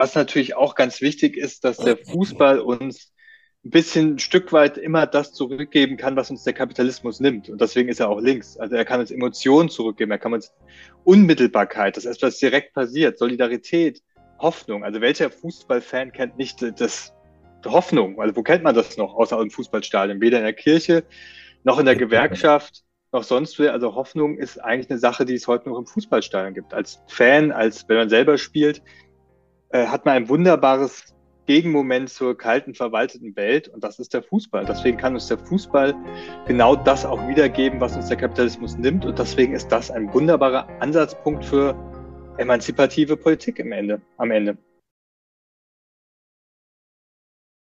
was natürlich auch ganz wichtig ist, dass der Fußball uns ein bisschen ein Stück weit immer das zurückgeben kann, was uns der Kapitalismus nimmt. Und deswegen ist er auch links. Also er kann uns Emotionen zurückgeben, er kann uns Unmittelbarkeit, dass etwas direkt passiert, Solidarität, Hoffnung. Also welcher Fußballfan kennt nicht das Hoffnung? Also wo kennt man das noch außer im Fußballstadion? Weder in der Kirche noch in der Gewerkschaft noch sonst will. Also Hoffnung ist eigentlich eine Sache, die es heute noch im Fußballstadion gibt. Als Fan, als wenn man selber spielt, äh, hat man ein wunderbares Gegenmoment zur kalten, verwalteten Welt und das ist der Fußball. Deswegen kann uns der Fußball genau das auch wiedergeben, was uns der Kapitalismus nimmt und deswegen ist das ein wunderbarer Ansatzpunkt für emanzipative Politik im Ende, am Ende.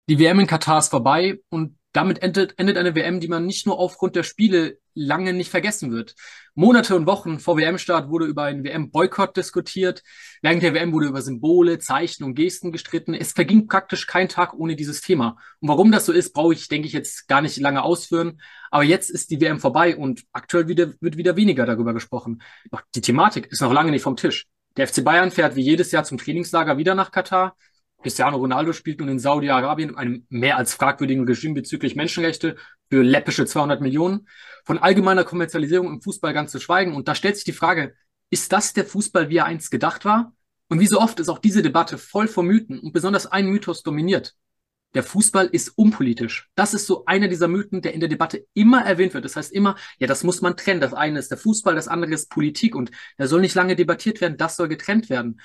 Die WM in Katar ist vorbei und damit endet, endet eine WM, die man nicht nur aufgrund der Spiele lange nicht vergessen wird. Monate und Wochen vor WM-Start wurde über einen WM-Boykott diskutiert. Während der WM wurde über Symbole, Zeichen und Gesten gestritten. Es verging praktisch kein Tag ohne dieses Thema. Und warum das so ist, brauche ich, denke ich, jetzt gar nicht lange ausführen. Aber jetzt ist die WM vorbei und aktuell wieder, wird wieder weniger darüber gesprochen. Doch die Thematik ist noch lange nicht vom Tisch. Der FC Bayern fährt wie jedes Jahr zum Trainingslager wieder nach Katar. Cristiano Ronaldo spielt nun in Saudi-Arabien, einem mehr als fragwürdigen Regime bezüglich Menschenrechte, für läppische 200 Millionen. Von allgemeiner Kommerzialisierung im Fußball ganz zu schweigen. Und da stellt sich die Frage, ist das der Fußball, wie er einst gedacht war? Und wie so oft ist auch diese Debatte voll von Mythen und besonders ein Mythos dominiert. Der Fußball ist unpolitisch. Das ist so einer dieser Mythen, der in der Debatte immer erwähnt wird. Das heißt immer, ja, das muss man trennen. Das eine ist der Fußball, das andere ist Politik und da soll nicht lange debattiert werden, das soll getrennt werden.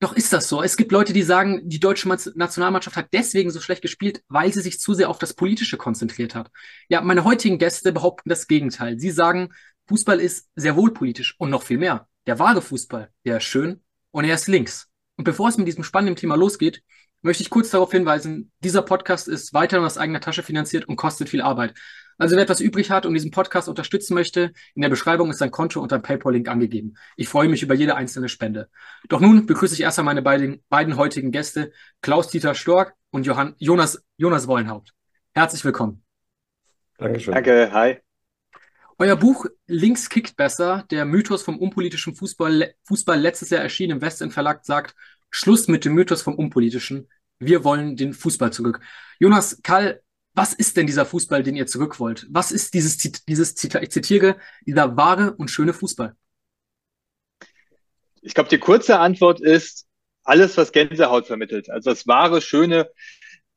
Doch ist das so? Es gibt Leute, die sagen, die deutsche Nationalmannschaft hat deswegen so schlecht gespielt, weil sie sich zu sehr auf das Politische konzentriert hat. Ja, meine heutigen Gäste behaupten das Gegenteil. Sie sagen, Fußball ist sehr wohl politisch und noch viel mehr. Der wahre Fußball, der ist schön und er ist links. Und bevor es mit diesem spannenden Thema losgeht, möchte ich kurz darauf hinweisen, dieser Podcast ist weiterhin aus eigener Tasche finanziert und kostet viel Arbeit. Also wer etwas übrig hat und diesen Podcast unterstützen möchte, in der Beschreibung ist ein Konto und ein PayPal-Link angegeben. Ich freue mich über jede einzelne Spende. Doch nun begrüße ich erst einmal meine beiden, beiden heutigen Gäste, Klaus-Dieter Stork und Johann, Jonas, Jonas Wollenhaupt. Herzlich willkommen. Dankeschön. Danke, hi. Euer Buch Links kickt besser, der Mythos vom unpolitischen Fußball, Fußball letztes Jahr erschienen im Westend Verlag sagt, Schluss mit dem Mythos vom Unpolitischen. Wir wollen den Fußball zurück. Jonas, Karl, was ist denn dieser Fußball, den ihr zurück wollt? Was ist dieses, dieses ich zitiere, dieser wahre und schöne Fußball? Ich glaube, die kurze Antwort ist alles, was Gänsehaut vermittelt. Also das wahre, schöne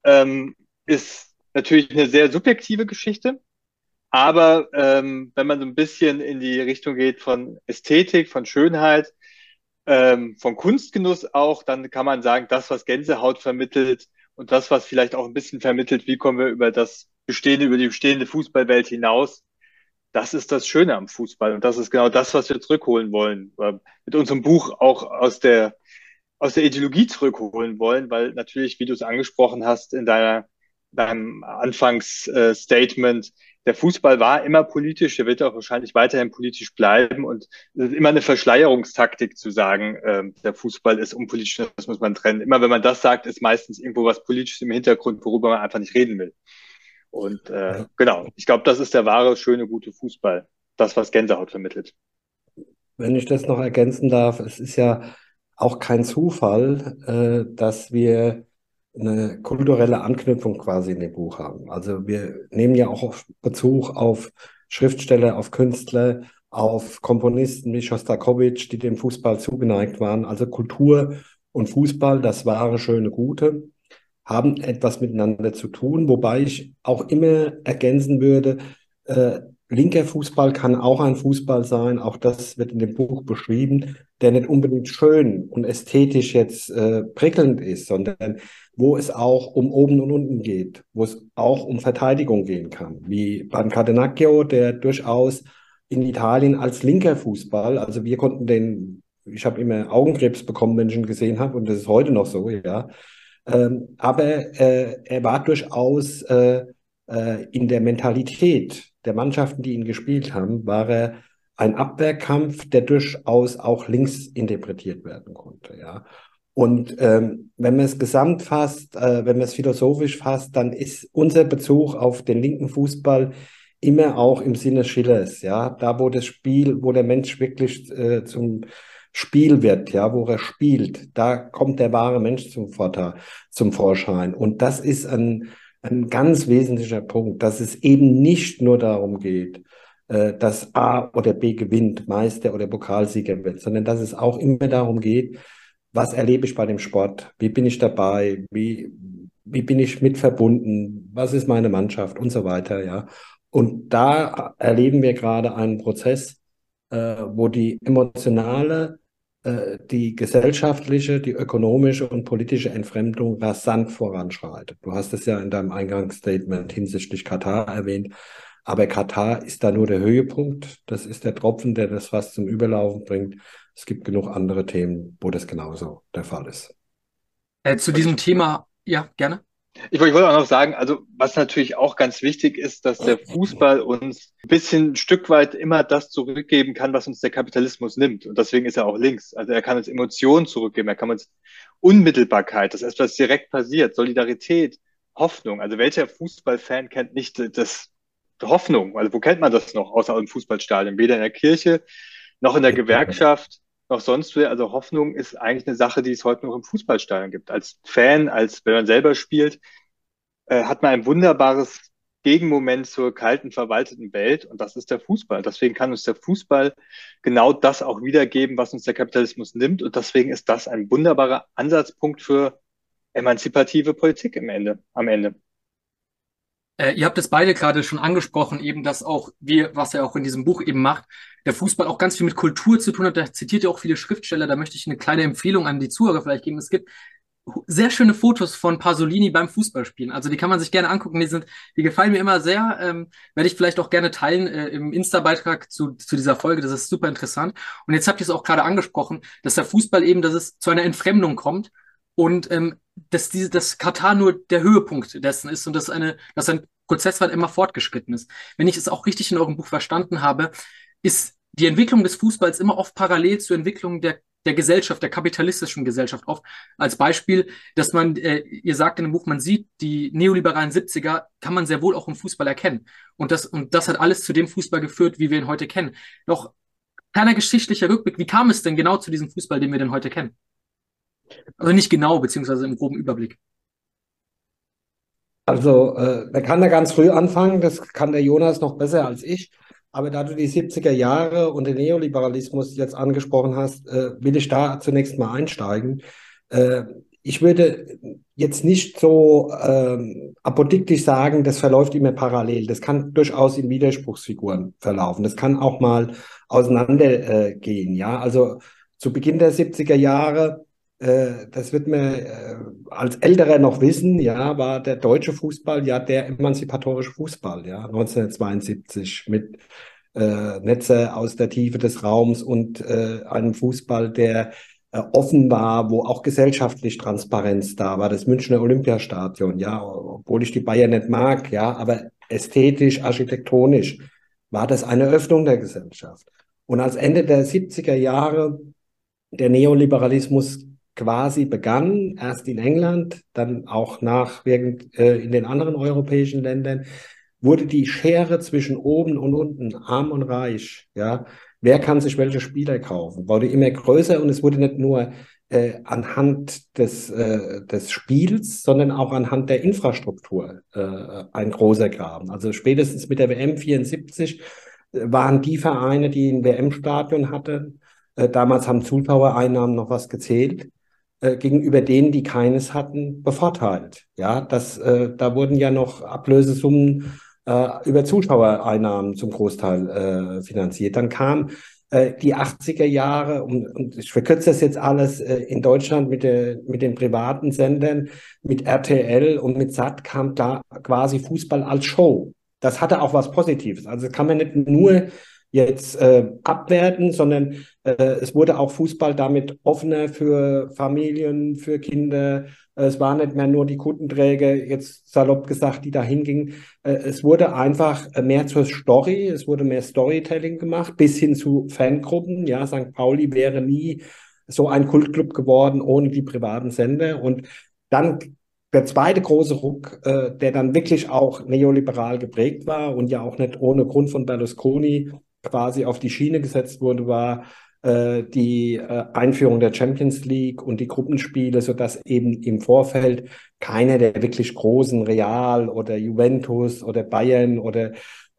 ähm, ist natürlich eine sehr subjektive Geschichte. Aber ähm, wenn man so ein bisschen in die Richtung geht von Ästhetik, von Schönheit, ähm, von Kunstgenuss auch, dann kann man sagen, das, was Gänsehaut vermittelt, und das, was vielleicht auch ein bisschen vermittelt, wie kommen wir über das bestehende, über die bestehende Fußballwelt hinaus, das ist das Schöne am Fußball. Und das ist genau das, was wir zurückholen wollen. Mit unserem Buch auch aus der, aus der Ideologie zurückholen wollen, weil natürlich, wie du es angesprochen hast in deiner, deinem Anfangsstatement, der Fußball war immer politisch, der wird auch wahrscheinlich weiterhin politisch bleiben und es ist immer eine Verschleierungstaktik zu sagen, äh, der Fußball ist unpolitisch, das muss man trennen. Immer wenn man das sagt, ist meistens irgendwo was Politisches im Hintergrund, worüber man einfach nicht reden will. Und äh, ja. genau, ich glaube, das ist der wahre, schöne, gute Fußball. Das, was Gänsehaut vermittelt. Wenn ich das noch ergänzen darf, es ist ja auch kein Zufall, äh, dass wir eine kulturelle Anknüpfung quasi in dem Buch haben. Also wir nehmen ja auch Bezug auf Schriftsteller, auf Künstler, auf Komponisten wie Shostakovich, die dem Fußball zugeneigt waren. Also Kultur und Fußball, das wahre, schöne, gute, haben etwas miteinander zu tun, wobei ich auch immer ergänzen würde, äh, linker Fußball kann auch ein Fußball sein, auch das wird in dem Buch beschrieben, der nicht unbedingt schön und ästhetisch jetzt äh, prickelnd ist, sondern wo es auch um oben und unten geht, wo es auch um Verteidigung gehen kann, wie beim Catenaccio, der durchaus in Italien als linker Fußball, also wir konnten den, ich habe immer Augenkrebs bekommen, wenn ich ihn gesehen habe, und das ist heute noch so, ja. Ähm, aber äh, er war durchaus äh, äh, in der Mentalität der Mannschaften, die ihn gespielt haben, war er ein Abwehrkampf, der durchaus auch links interpretiert werden konnte, ja. Und ähm, wenn man es gesamt fasst, äh, wenn man es philosophisch fasst, dann ist unser Bezug auf den linken Fußball immer auch im Sinne Schillers, ja, da wo das Spiel, wo der Mensch wirklich äh, zum Spielwirt, ja, wo er spielt, da kommt der wahre Mensch zum Vorteil, zum Vorschein. Und das ist ein, ein ganz wesentlicher Punkt, dass es eben nicht nur darum geht, äh, dass A oder B gewinnt, Meister oder Pokalsieger wird, sondern dass es auch immer darum geht, was erlebe ich bei dem Sport, wie bin ich dabei, wie, wie bin ich mit verbunden, was ist meine Mannschaft? Und so weiter, ja. Und da erleben wir gerade einen Prozess, äh, wo die emotionale die gesellschaftliche, die ökonomische und politische Entfremdung rasant voranschreitet. Du hast es ja in deinem Eingangsstatement hinsichtlich Katar erwähnt. Aber Katar ist da nur der Höhepunkt. Das ist der Tropfen, der das fast zum Überlaufen bringt. Es gibt genug andere Themen, wo das genauso der Fall ist. Äh, zu diesem Thema, ja, gerne. Ich wollte auch noch sagen, also was natürlich auch ganz wichtig ist, dass der Fußball uns ein bisschen ein Stück weit immer das zurückgeben kann, was uns der Kapitalismus nimmt. Und deswegen ist er auch links. Also er kann uns Emotionen zurückgeben, er kann uns Unmittelbarkeit, das ist etwas direkt passiert, Solidarität, Hoffnung. Also welcher Fußballfan kennt nicht das Hoffnung? Also wo kennt man das noch außer im Fußballstadion? Weder in der Kirche noch in der Gewerkschaft noch sonst wer. Also Hoffnung ist eigentlich eine Sache, die es heute noch im Fußballstadion gibt. Als Fan, als wenn man selber spielt, äh, hat man ein wunderbares Gegenmoment zur kalten, verwalteten Welt und das ist der Fußball. Deswegen kann uns der Fußball genau das auch wiedergeben, was uns der Kapitalismus nimmt und deswegen ist das ein wunderbarer Ansatzpunkt für emanzipative Politik im Ende, am Ende. Äh, ihr habt es beide gerade schon angesprochen, eben, dass auch wir, was er auch in diesem Buch eben macht, der Fußball auch ganz viel mit Kultur zu tun hat. Da zitiert ihr auch viele Schriftsteller. Da möchte ich eine kleine Empfehlung an die Zuhörer vielleicht geben. Es gibt sehr schöne Fotos von Pasolini beim Fußballspielen. Also die kann man sich gerne angucken. Die sind, die gefallen mir immer sehr. Ähm, werde ich vielleicht auch gerne teilen äh, im Insta-Beitrag zu, zu dieser Folge. Das ist super interessant. Und jetzt habt ihr es auch gerade angesprochen, dass der Fußball eben, dass es zu einer Entfremdung kommt und ähm, dass diese, dass Katar nur der Höhepunkt dessen ist und dass eine, dass ein Prozess halt immer fortgeschritten ist. Wenn ich es auch richtig in eurem Buch verstanden habe, ist die Entwicklung des Fußballs immer oft parallel zur Entwicklung der, der Gesellschaft, der kapitalistischen Gesellschaft. Oft als Beispiel, dass man, äh, ihr sagt in dem Buch, man sieht die neoliberalen 70er, kann man sehr wohl auch im Fußball erkennen. Und das, und das hat alles zu dem Fußball geführt, wie wir ihn heute kennen. Doch kleiner geschichtlicher Rückblick, wie kam es denn genau zu diesem Fußball, den wir denn heute kennen? Also nicht genau, beziehungsweise im groben Überblick. Also, äh, man kann da ganz früh anfangen, das kann der Jonas noch besser als ich. Aber da du die 70er Jahre und den Neoliberalismus jetzt angesprochen hast, äh, will ich da zunächst mal einsteigen. Äh, ich würde jetzt nicht so ähm, apodiktisch sagen, das verläuft immer parallel. Das kann durchaus in Widerspruchsfiguren verlaufen. Das kann auch mal auseinandergehen. Äh, ja, also zu Beginn der 70er Jahre das wird man äh, als Älterer noch wissen, ja, war der deutsche Fußball ja der emanzipatorische Fußball, ja, 1972 mit äh, Netze aus der Tiefe des Raums und äh, einem Fußball, der äh, offen war, wo auch gesellschaftlich Transparenz da war, das Münchner Olympiastadion, ja, obwohl ich die Bayern nicht mag, ja, aber ästhetisch, architektonisch war das eine Öffnung der Gesellschaft. Und als Ende der 70er Jahre der Neoliberalismus quasi begann, erst in England, dann auch nachwirkend äh, in den anderen europäischen Ländern, wurde die Schere zwischen oben und unten, arm und reich, ja, wer kann sich welche Spieler kaufen, wurde immer größer und es wurde nicht nur äh, anhand des, äh, des Spiels, sondern auch anhand der Infrastruktur äh, ein großer Graben. Also spätestens mit der WM 74 äh, waren die Vereine, die ein WM-Stadion hatten, äh, damals haben Zuschauereinnahmen noch was gezählt äh, gegenüber denen, die keines hatten, bevorteilt. Ja, das, äh, da wurden ja noch Ablösesummen äh, über Zuschauereinnahmen zum Großteil äh, finanziert. Dann kam äh, die 80er Jahre, und, und ich verkürze das jetzt alles, äh, in Deutschland mit, der, mit den privaten Sendern, mit RTL und mit SAT kam da quasi Fußball als Show. Das hatte auch was Positives. Also kann man nicht nur jetzt äh, abwerten, sondern äh, es wurde auch Fußball damit offener für Familien, für Kinder. Es waren nicht mehr nur die Kundenträger, jetzt salopp gesagt, die da hingingen. Äh, es wurde einfach mehr zur Story, es wurde mehr Storytelling gemacht, bis hin zu Fangruppen. Ja, St. Pauli wäre nie so ein Kultclub geworden ohne die privaten Sender. Und dann der zweite große Ruck, äh, der dann wirklich auch neoliberal geprägt war und ja auch nicht ohne Grund von Berlusconi quasi auf die Schiene gesetzt wurde, war äh, die äh, Einführung der Champions League und die Gruppenspiele, sodass eben im Vorfeld keiner der wirklich großen Real oder Juventus oder Bayern oder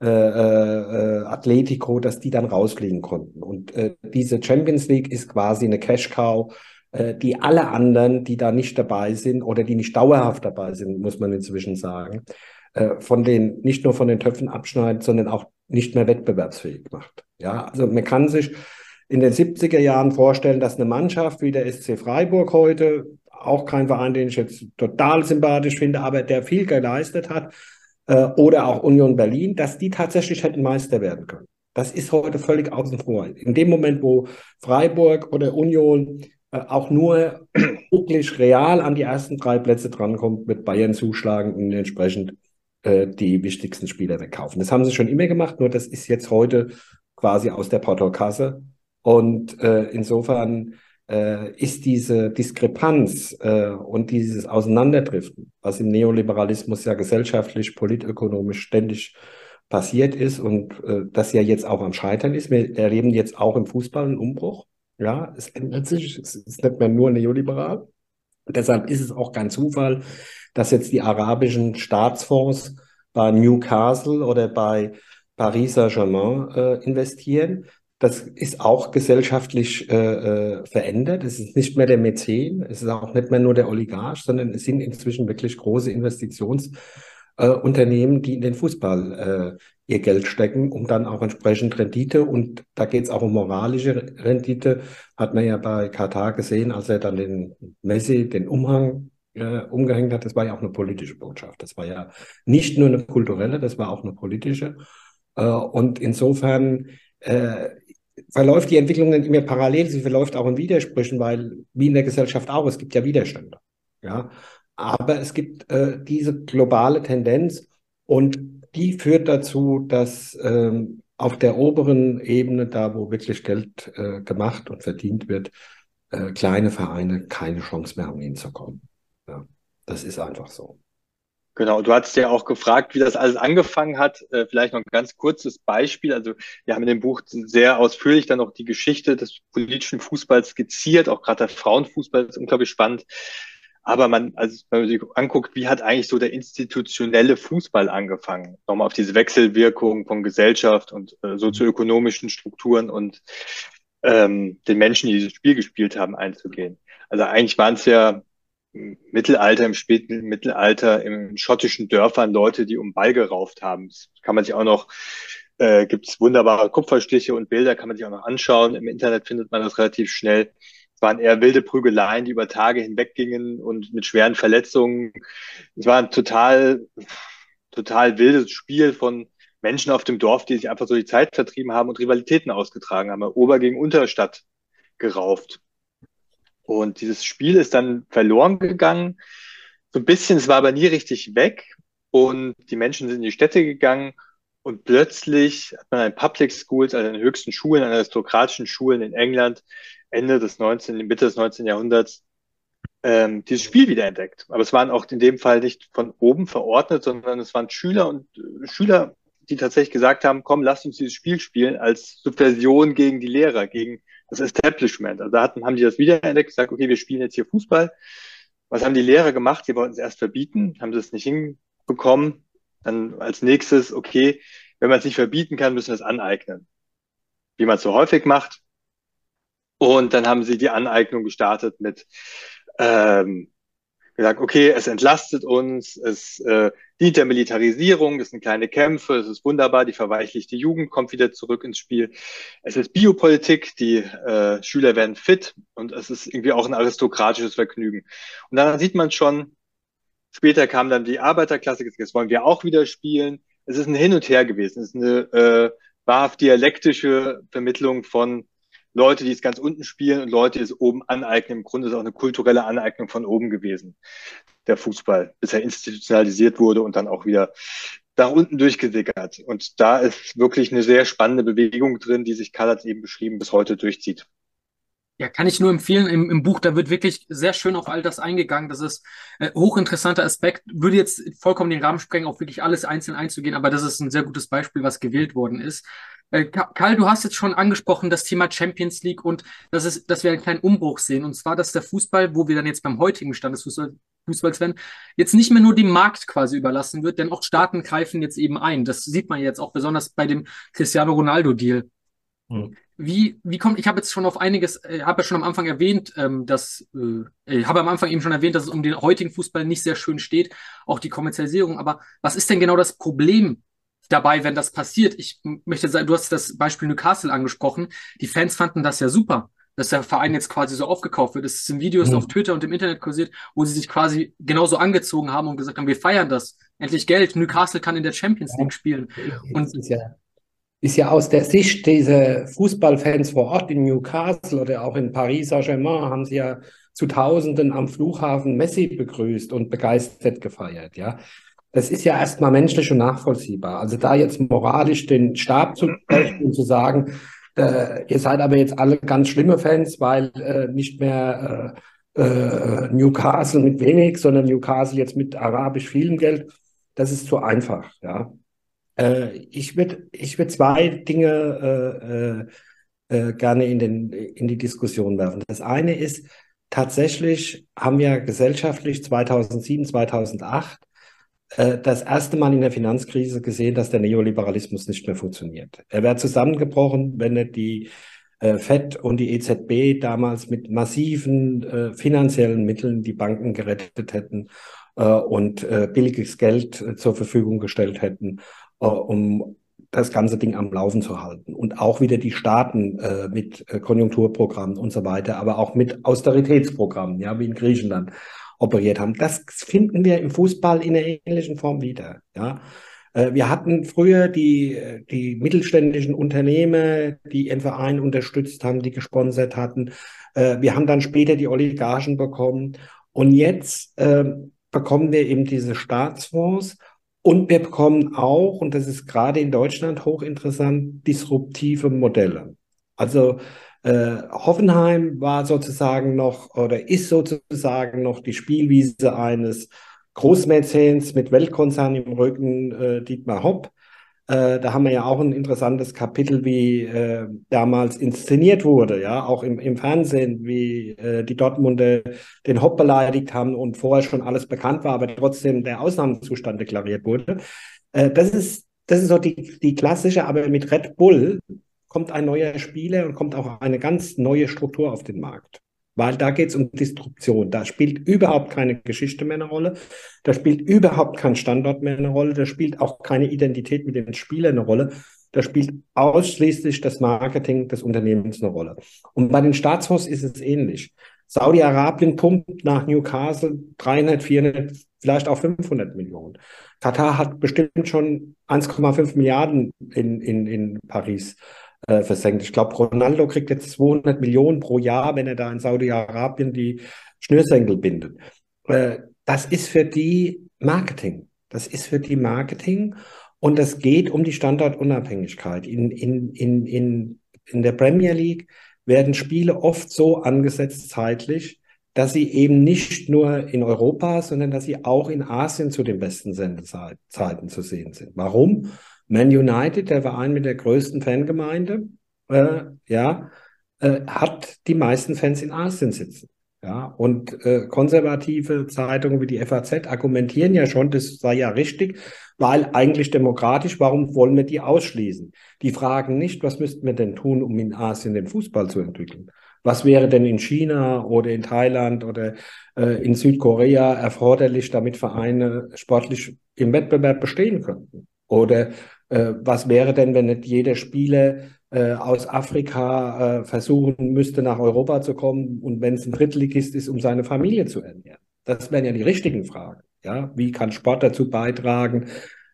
äh, äh, Atletico, dass die dann rausfliegen konnten. Und äh, diese Champions League ist quasi eine Cash Cow, äh, die alle anderen, die da nicht dabei sind oder die nicht dauerhaft dabei sind, muss man inzwischen sagen, äh, von den, nicht nur von den Töpfen abschneidet, sondern auch nicht mehr wettbewerbsfähig macht. Ja, also man kann sich in den 70er Jahren vorstellen, dass eine Mannschaft wie der SC Freiburg heute, auch kein Verein, den ich jetzt total sympathisch finde, aber der viel geleistet hat, äh, oder auch Union Berlin, dass die tatsächlich hätten Meister werden können. Das ist heute völlig außen vor. In dem Moment, wo Freiburg oder Union äh, auch nur wirklich real an die ersten drei Plätze drankommt, mit Bayern zuschlagen und entsprechend äh, die wichtigsten Spieler wegkaufen. Das haben sie schon immer gemacht, nur das ist jetzt heute quasi aus der Portokasse. Und äh, insofern äh, ist diese Diskrepanz äh, und dieses Auseinanderdriften, was im Neoliberalismus ja gesellschaftlich, politökonomisch ständig passiert ist und äh, das ja jetzt auch am Scheitern ist. Wir erleben jetzt auch im Fußball einen Umbruch. Ja, es ändert sich, es ist nicht mehr nur neoliberal. Deshalb ist es auch kein Zufall, dass jetzt die arabischen Staatsfonds bei Newcastle oder bei Paris Saint-Germain äh, investieren, das ist auch gesellschaftlich äh, äh, verändert. Es ist nicht mehr der Mäzen, es ist auch nicht mehr nur der Oligarch, sondern es sind inzwischen wirklich große Investitionsunternehmen, äh, die in den Fußball äh, ihr Geld stecken, um dann auch entsprechend Rendite. Und da geht es auch um moralische Rendite, hat man ja bei Katar gesehen, als er dann den Messi, den Umhang äh, umgehängt hat, das war ja auch eine politische Botschaft. Das war ja nicht nur eine kulturelle, das war auch eine politische. Äh, und insofern äh, verläuft die Entwicklung dann immer parallel, sie verläuft auch in Widersprüchen, weil wie in der Gesellschaft auch, es gibt ja Widerstände. Ja? Aber es gibt äh, diese globale Tendenz und die führt dazu, dass ähm, auf der oberen Ebene, da wo wirklich Geld äh, gemacht und verdient wird, äh, kleine Vereine keine Chance mehr haben, hinzukommen. Das ist einfach so. Genau, du hast ja auch gefragt, wie das alles angefangen hat. Äh, vielleicht noch ein ganz kurzes Beispiel. Also wir haben in dem Buch sehr ausführlich dann noch die Geschichte des politischen Fußballs skizziert. Auch gerade der Frauenfußball ist unglaublich spannend. Aber man, also wenn man sich anguckt, wie hat eigentlich so der institutionelle Fußball angefangen? Nochmal auf diese Wechselwirkung von Gesellschaft und äh, sozioökonomischen Strukturen und ähm, den Menschen, die dieses Spiel gespielt haben, einzugehen. Also eigentlich waren es ja Mittelalter, im späten Mittelalter, im schottischen Dörfern Leute, die um Ball gerauft haben. Das kann man sich auch noch, äh, gibt es wunderbare Kupferstiche und Bilder, kann man sich auch noch anschauen. Im Internet findet man das relativ schnell. Es waren eher wilde Prügeleien, die über Tage hinweg gingen und mit schweren Verletzungen. Es war ein total, total wildes Spiel von Menschen auf dem Dorf, die sich einfach so die Zeit vertrieben haben und Rivalitäten ausgetragen haben. Ober gegen Unterstadt gerauft. Und dieses Spiel ist dann verloren gegangen. So ein bisschen, es war aber nie richtig weg. Und die Menschen sind in die Städte gegangen. Und plötzlich hat man an Public Schools, also an den höchsten Schulen, an aristokratischen Schulen in England, Ende des 19., Mitte des 19. Jahrhunderts, ähm, dieses Spiel wiederentdeckt. Aber es waren auch in dem Fall nicht von oben verordnet, sondern es waren Schüler und äh, Schüler, die tatsächlich gesagt haben, komm, lasst uns dieses Spiel spielen als Subversion gegen die Lehrer, gegen das Establishment. Also da hatten, haben die das wiederentdeckt, gesagt, okay, wir spielen jetzt hier Fußball. Was haben die Lehrer gemacht? Die wollten es erst verbieten, haben es nicht hinbekommen. Dann als nächstes, okay, wenn man es nicht verbieten kann, müssen wir es aneignen. Wie man es so häufig macht. Und dann haben sie die Aneignung gestartet mit ähm, gesagt, okay, es entlastet uns, es äh, dient der Militarisierung, es sind kleine Kämpfe, es ist wunderbar, die verweichlichte Jugend kommt wieder zurück ins Spiel. Es ist Biopolitik, die äh, Schüler werden fit und es ist irgendwie auch ein aristokratisches Vergnügen. Und dann sieht man schon, später kam dann die Arbeiterklasse, jetzt wollen wir auch wieder spielen. Es ist ein Hin und Her gewesen, es ist eine äh, wahrhaft dialektische Vermittlung von Leute, die es ganz unten spielen und Leute, die es oben aneignen. Im Grunde ist es auch eine kulturelle Aneignung von oben gewesen, der Fußball, bis er institutionalisiert wurde und dann auch wieder nach unten durchgesickert. Und da ist wirklich eine sehr spannende Bewegung drin, die sich Karl hat eben beschrieben, bis heute durchzieht. Ja, kann ich nur empfehlen. Im, Im Buch, da wird wirklich sehr schön auf all das eingegangen. Das ist äh, hochinteressanter Aspekt. Würde jetzt vollkommen den Rahmen sprengen, auf wirklich alles einzeln einzugehen, aber das ist ein sehr gutes Beispiel, was gewählt worden ist. Äh, Karl, du hast jetzt schon angesprochen das Thema Champions League und das ist, dass wir einen kleinen Umbruch sehen. Und zwar, dass der Fußball, wo wir dann jetzt beim heutigen Stand des Fußball, Fußballs werden, jetzt nicht mehr nur dem Markt quasi überlassen wird, denn auch Staaten greifen jetzt eben ein. Das sieht man jetzt auch besonders bei dem Cristiano Ronaldo-Deal. Hm. Wie, wie kommt, ich habe jetzt schon auf einiges, äh, habe ja schon am Anfang erwähnt, ähm, dass, äh, ich habe am Anfang eben schon erwähnt, dass es um den heutigen Fußball nicht sehr schön steht, auch die Kommerzialisierung. Aber was ist denn genau das Problem dabei, wenn das passiert? Ich möchte sagen, du hast das Beispiel Newcastle angesprochen. Die Fans fanden das ja super, dass der Verein jetzt quasi so aufgekauft wird. Es sind Videos mhm. auf Twitter und im Internet kursiert, wo sie sich quasi genauso angezogen haben und gesagt haben, wir feiern das. Endlich Geld. Newcastle kann in der Champions League spielen. Und ist ja ist ja aus der Sicht dieser Fußballfans vor Ort in Newcastle oder auch in Paris Saint-Germain haben sie ja zu Tausenden am Flughafen Messi begrüßt und begeistert gefeiert, ja. Das ist ja erstmal menschlich und nachvollziehbar. Also da jetzt moralisch den Stab zu brechen und zu sagen, äh, ihr seid aber jetzt alle ganz schlimme Fans, weil äh, nicht mehr äh, äh Newcastle mit wenig, sondern Newcastle jetzt mit arabisch vielem Geld, das ist zu einfach, ja. Äh, ich würde ich würd zwei Dinge äh, gerne in, den, in die Diskussion werfen. Das eine ist, tatsächlich haben wir gesellschaftlich 2007, 2008 äh, das erste Mal in der Finanzkrise gesehen, dass der Neoliberalismus nicht mehr funktioniert. Er wäre zusammengebrochen, wenn nicht die äh, FED und die EZB damals mit massiven äh, finanziellen Mitteln die Banken gerettet hätten äh, und billiges Geld zur Verfügung gestellt hätten um das ganze Ding am Laufen zu halten. Und auch wieder die Staaten äh, mit Konjunkturprogrammen und so weiter, aber auch mit Austeritätsprogrammen, ja, wie in Griechenland operiert haben. Das finden wir im Fußball in einer ähnlichen Form wieder. Ja. Äh, wir hatten früher die, die mittelständischen Unternehmen, die ihren Verein unterstützt haben, die gesponsert hatten. Äh, wir haben dann später die Oligarchen bekommen. Und jetzt äh, bekommen wir eben diese Staatsfonds und wir bekommen auch, und das ist gerade in Deutschland hochinteressant, disruptive Modelle. Also äh, Hoffenheim war sozusagen noch oder ist sozusagen noch die Spielwiese eines Großmäzens mit Weltkonzern im Rücken, äh, Dietmar Hopp. Äh, da haben wir ja auch ein interessantes Kapitel, wie äh, damals inszeniert wurde, ja, auch im, im Fernsehen, wie äh, die Dortmunder den Hopp beleidigt haben und vorher schon alles bekannt war, aber trotzdem der Ausnahmezustand deklariert wurde. Äh, das ist, das ist so die, die klassische, aber mit Red Bull kommt ein neuer Spieler und kommt auch eine ganz neue Struktur auf den Markt. Weil da geht es um Disruption. Da spielt überhaupt keine Geschichte mehr eine Rolle. Da spielt überhaupt kein Standort mehr eine Rolle. Da spielt auch keine Identität mit den Spielern eine Rolle. Da spielt ausschließlich das Marketing des Unternehmens eine Rolle. Und bei den Staatsfonds ist es ähnlich. Saudi-Arabien pumpt nach Newcastle 300, 400, vielleicht auch 500 Millionen. Katar hat bestimmt schon 1,5 Milliarden in, in, in Paris äh, versenkt. Ich glaube, Ronaldo kriegt jetzt 200 Millionen pro Jahr, wenn er da in Saudi-Arabien die Schnürsenkel bindet. Äh, das ist für die Marketing. Das ist für die Marketing und es geht um die Standortunabhängigkeit. In, in, in, in, in der Premier League werden Spiele oft so angesetzt zeitlich, dass sie eben nicht nur in Europa, sondern dass sie auch in Asien zu den besten Sendezeiten zu sehen sind. Warum? Man United, der Verein mit der größten Fangemeinde, äh, ja, äh, hat die meisten Fans in Asien sitzen. Ja, und äh, konservative Zeitungen wie die FAZ argumentieren ja schon, das sei ja richtig, weil eigentlich demokratisch, warum wollen wir die ausschließen? Die fragen nicht, was müssten wir denn tun, um in Asien den Fußball zu entwickeln? Was wäre denn in China oder in Thailand oder äh, in Südkorea erforderlich, damit Vereine sportlich im Wettbewerb bestehen könnten? Oder was wäre denn, wenn nicht jeder Spieler äh, aus Afrika äh, versuchen müsste, nach Europa zu kommen und wenn es ein Drittligist ist, um seine Familie zu ernähren? Das wären ja die richtigen Fragen. Ja, wie kann Sport dazu beitragen,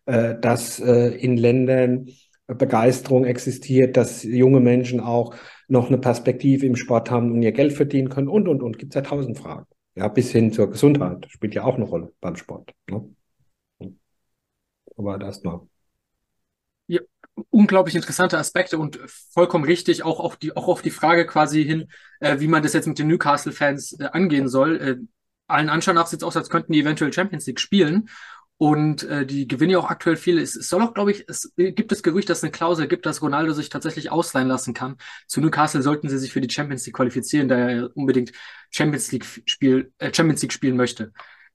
äh, dass äh, in Ländern Begeisterung existiert, dass junge Menschen auch noch eine Perspektive im Sport haben und ihr Geld verdienen können und, und, und. Gibt es ja tausend Fragen. Ja, bis hin zur Gesundheit spielt ja auch eine Rolle beim Sport. Ne? Aber erstmal unglaublich interessante Aspekte und vollkommen richtig, auch auf die, auch auf die Frage quasi hin, äh, wie man das jetzt mit den Newcastle-Fans äh, angehen soll. Äh, allen Anschein nach sieht es aus, als könnten die eventuell Champions League spielen. Und äh, die gewinnen ja auch aktuell viel. Es, es soll auch, glaube ich, es gibt das Gerücht, dass es eine Klausel gibt, dass Ronaldo sich tatsächlich ausleihen lassen kann. Zu Newcastle sollten sie sich für die Champions League qualifizieren, da er unbedingt Champions League Spiel, äh, Champions League spielen möchte.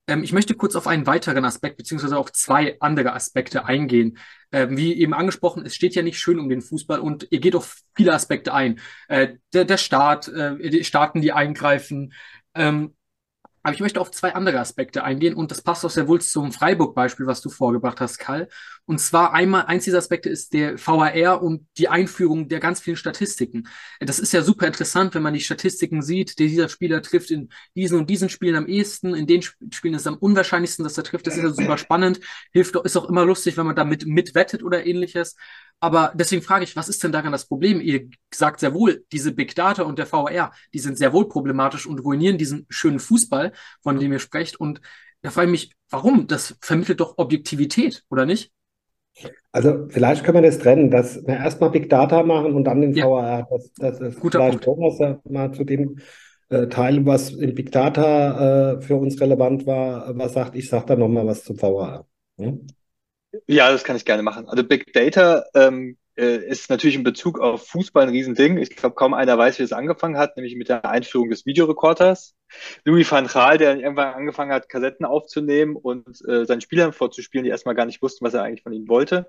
Ähm, ich möchte kurz auf einen weiteren Aspekt beziehungsweise auf zwei andere Aspekte eingehen. Ähm, wie eben angesprochen, es steht ja nicht schön um den Fußball und ihr geht auf viele Aspekte ein. Äh, der, der Staat, äh, die Staaten, die eingreifen, ähm, aber ich möchte auf zwei andere Aspekte eingehen und das passt auch sehr wohl zum Freiburg-Beispiel, was du vorgebracht hast, Karl. Und zwar einmal, eins dieser Aspekte ist der VAR und die Einführung der ganz vielen Statistiken. Das ist ja super interessant, wenn man die Statistiken sieht, dieser Spieler trifft in diesen und diesen Spielen am ehesten, in den Spielen ist es am unwahrscheinlichsten, dass er trifft. Das ist ja super spannend, hilft, ist auch immer lustig, wenn man damit mitwettet oder ähnliches. Aber deswegen frage ich, was ist denn daran das Problem? Ihr sagt sehr wohl, diese Big Data und der VR, die sind sehr wohl problematisch und ruinieren diesen schönen Fußball, von dem ihr sprecht. Und da frage ich mich, warum? Das vermittelt doch Objektivität, oder nicht? Also vielleicht können wir das trennen, dass wir erstmal Big Data machen und dann den ja. VR. Das, das ist Guter vielleicht Punkt. Thomas mal zu dem äh, Teil, was in Big Data äh, für uns relevant war, was sagt. Ich sage dann nochmal was zum VR. Hm? Ja, das kann ich gerne machen. Also Big Data ähm, äh, ist natürlich in Bezug auf Fußball ein Riesending. Ich glaube, kaum einer weiß, wie es angefangen hat, nämlich mit der Einführung des Videorekorders. Louis van Gaal, der irgendwann angefangen hat, Kassetten aufzunehmen und äh, seinen Spielern vorzuspielen, die erstmal gar nicht wussten, was er eigentlich von ihnen wollte.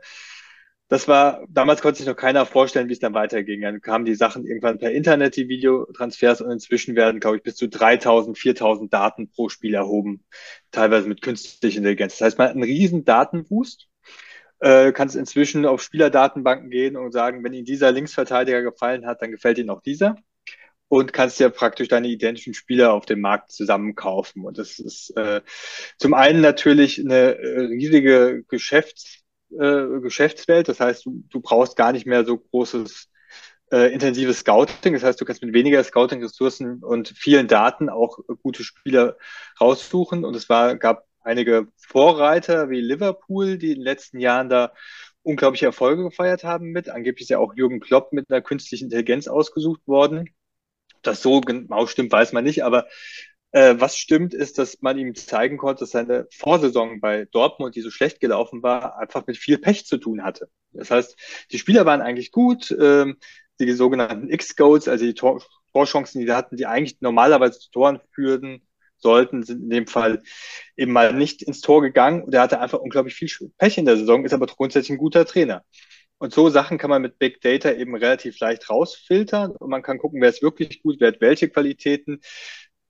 Das war, damals konnte sich noch keiner vorstellen, wie es dann weiterging. Dann kamen die Sachen irgendwann per Internet, die Videotransfers, und inzwischen werden, glaube ich, bis zu 3000, 4000 Daten pro Spiel erhoben, teilweise mit künstlicher Intelligenz. Das heißt, man hat einen riesen Datenboost äh, kannst inzwischen auf Spielerdatenbanken gehen und sagen, wenn Ihnen dieser Linksverteidiger gefallen hat, dann gefällt Ihnen auch dieser. Und kannst ja praktisch deine identischen Spieler auf dem Markt zusammenkaufen. Und das ist äh, zum einen natürlich eine äh, riesige Geschäfts, äh, Geschäftswelt. Das heißt, du, du brauchst gar nicht mehr so großes äh, intensives Scouting. Das heißt, du kannst mit weniger Scouting-Ressourcen und vielen Daten auch gute Spieler raussuchen. Und es war, gab einige Vorreiter wie Liverpool, die in den letzten Jahren da unglaubliche Erfolge gefeiert haben mit. Angeblich ist ja auch Jürgen Klopp mit einer künstlichen Intelligenz ausgesucht worden. Das so genau stimmt, weiß man nicht, aber äh, was stimmt, ist, dass man ihm zeigen konnte, dass seine Vorsaison bei Dortmund, die so schlecht gelaufen war, einfach mit viel Pech zu tun hatte. Das heißt, die Spieler waren eigentlich gut, ähm, die sogenannten X-Goals, also die Tor Torchancen, die sie hatten, die eigentlich normalerweise zu Toren führten, sollten, sind in dem Fall eben mal nicht ins Tor gegangen. Und er hatte einfach unglaublich viel Pech in der Saison, ist aber grundsätzlich ein guter Trainer. Und so Sachen kann man mit Big Data eben relativ leicht rausfiltern und man kann gucken, wer ist wirklich gut, wer hat welche Qualitäten.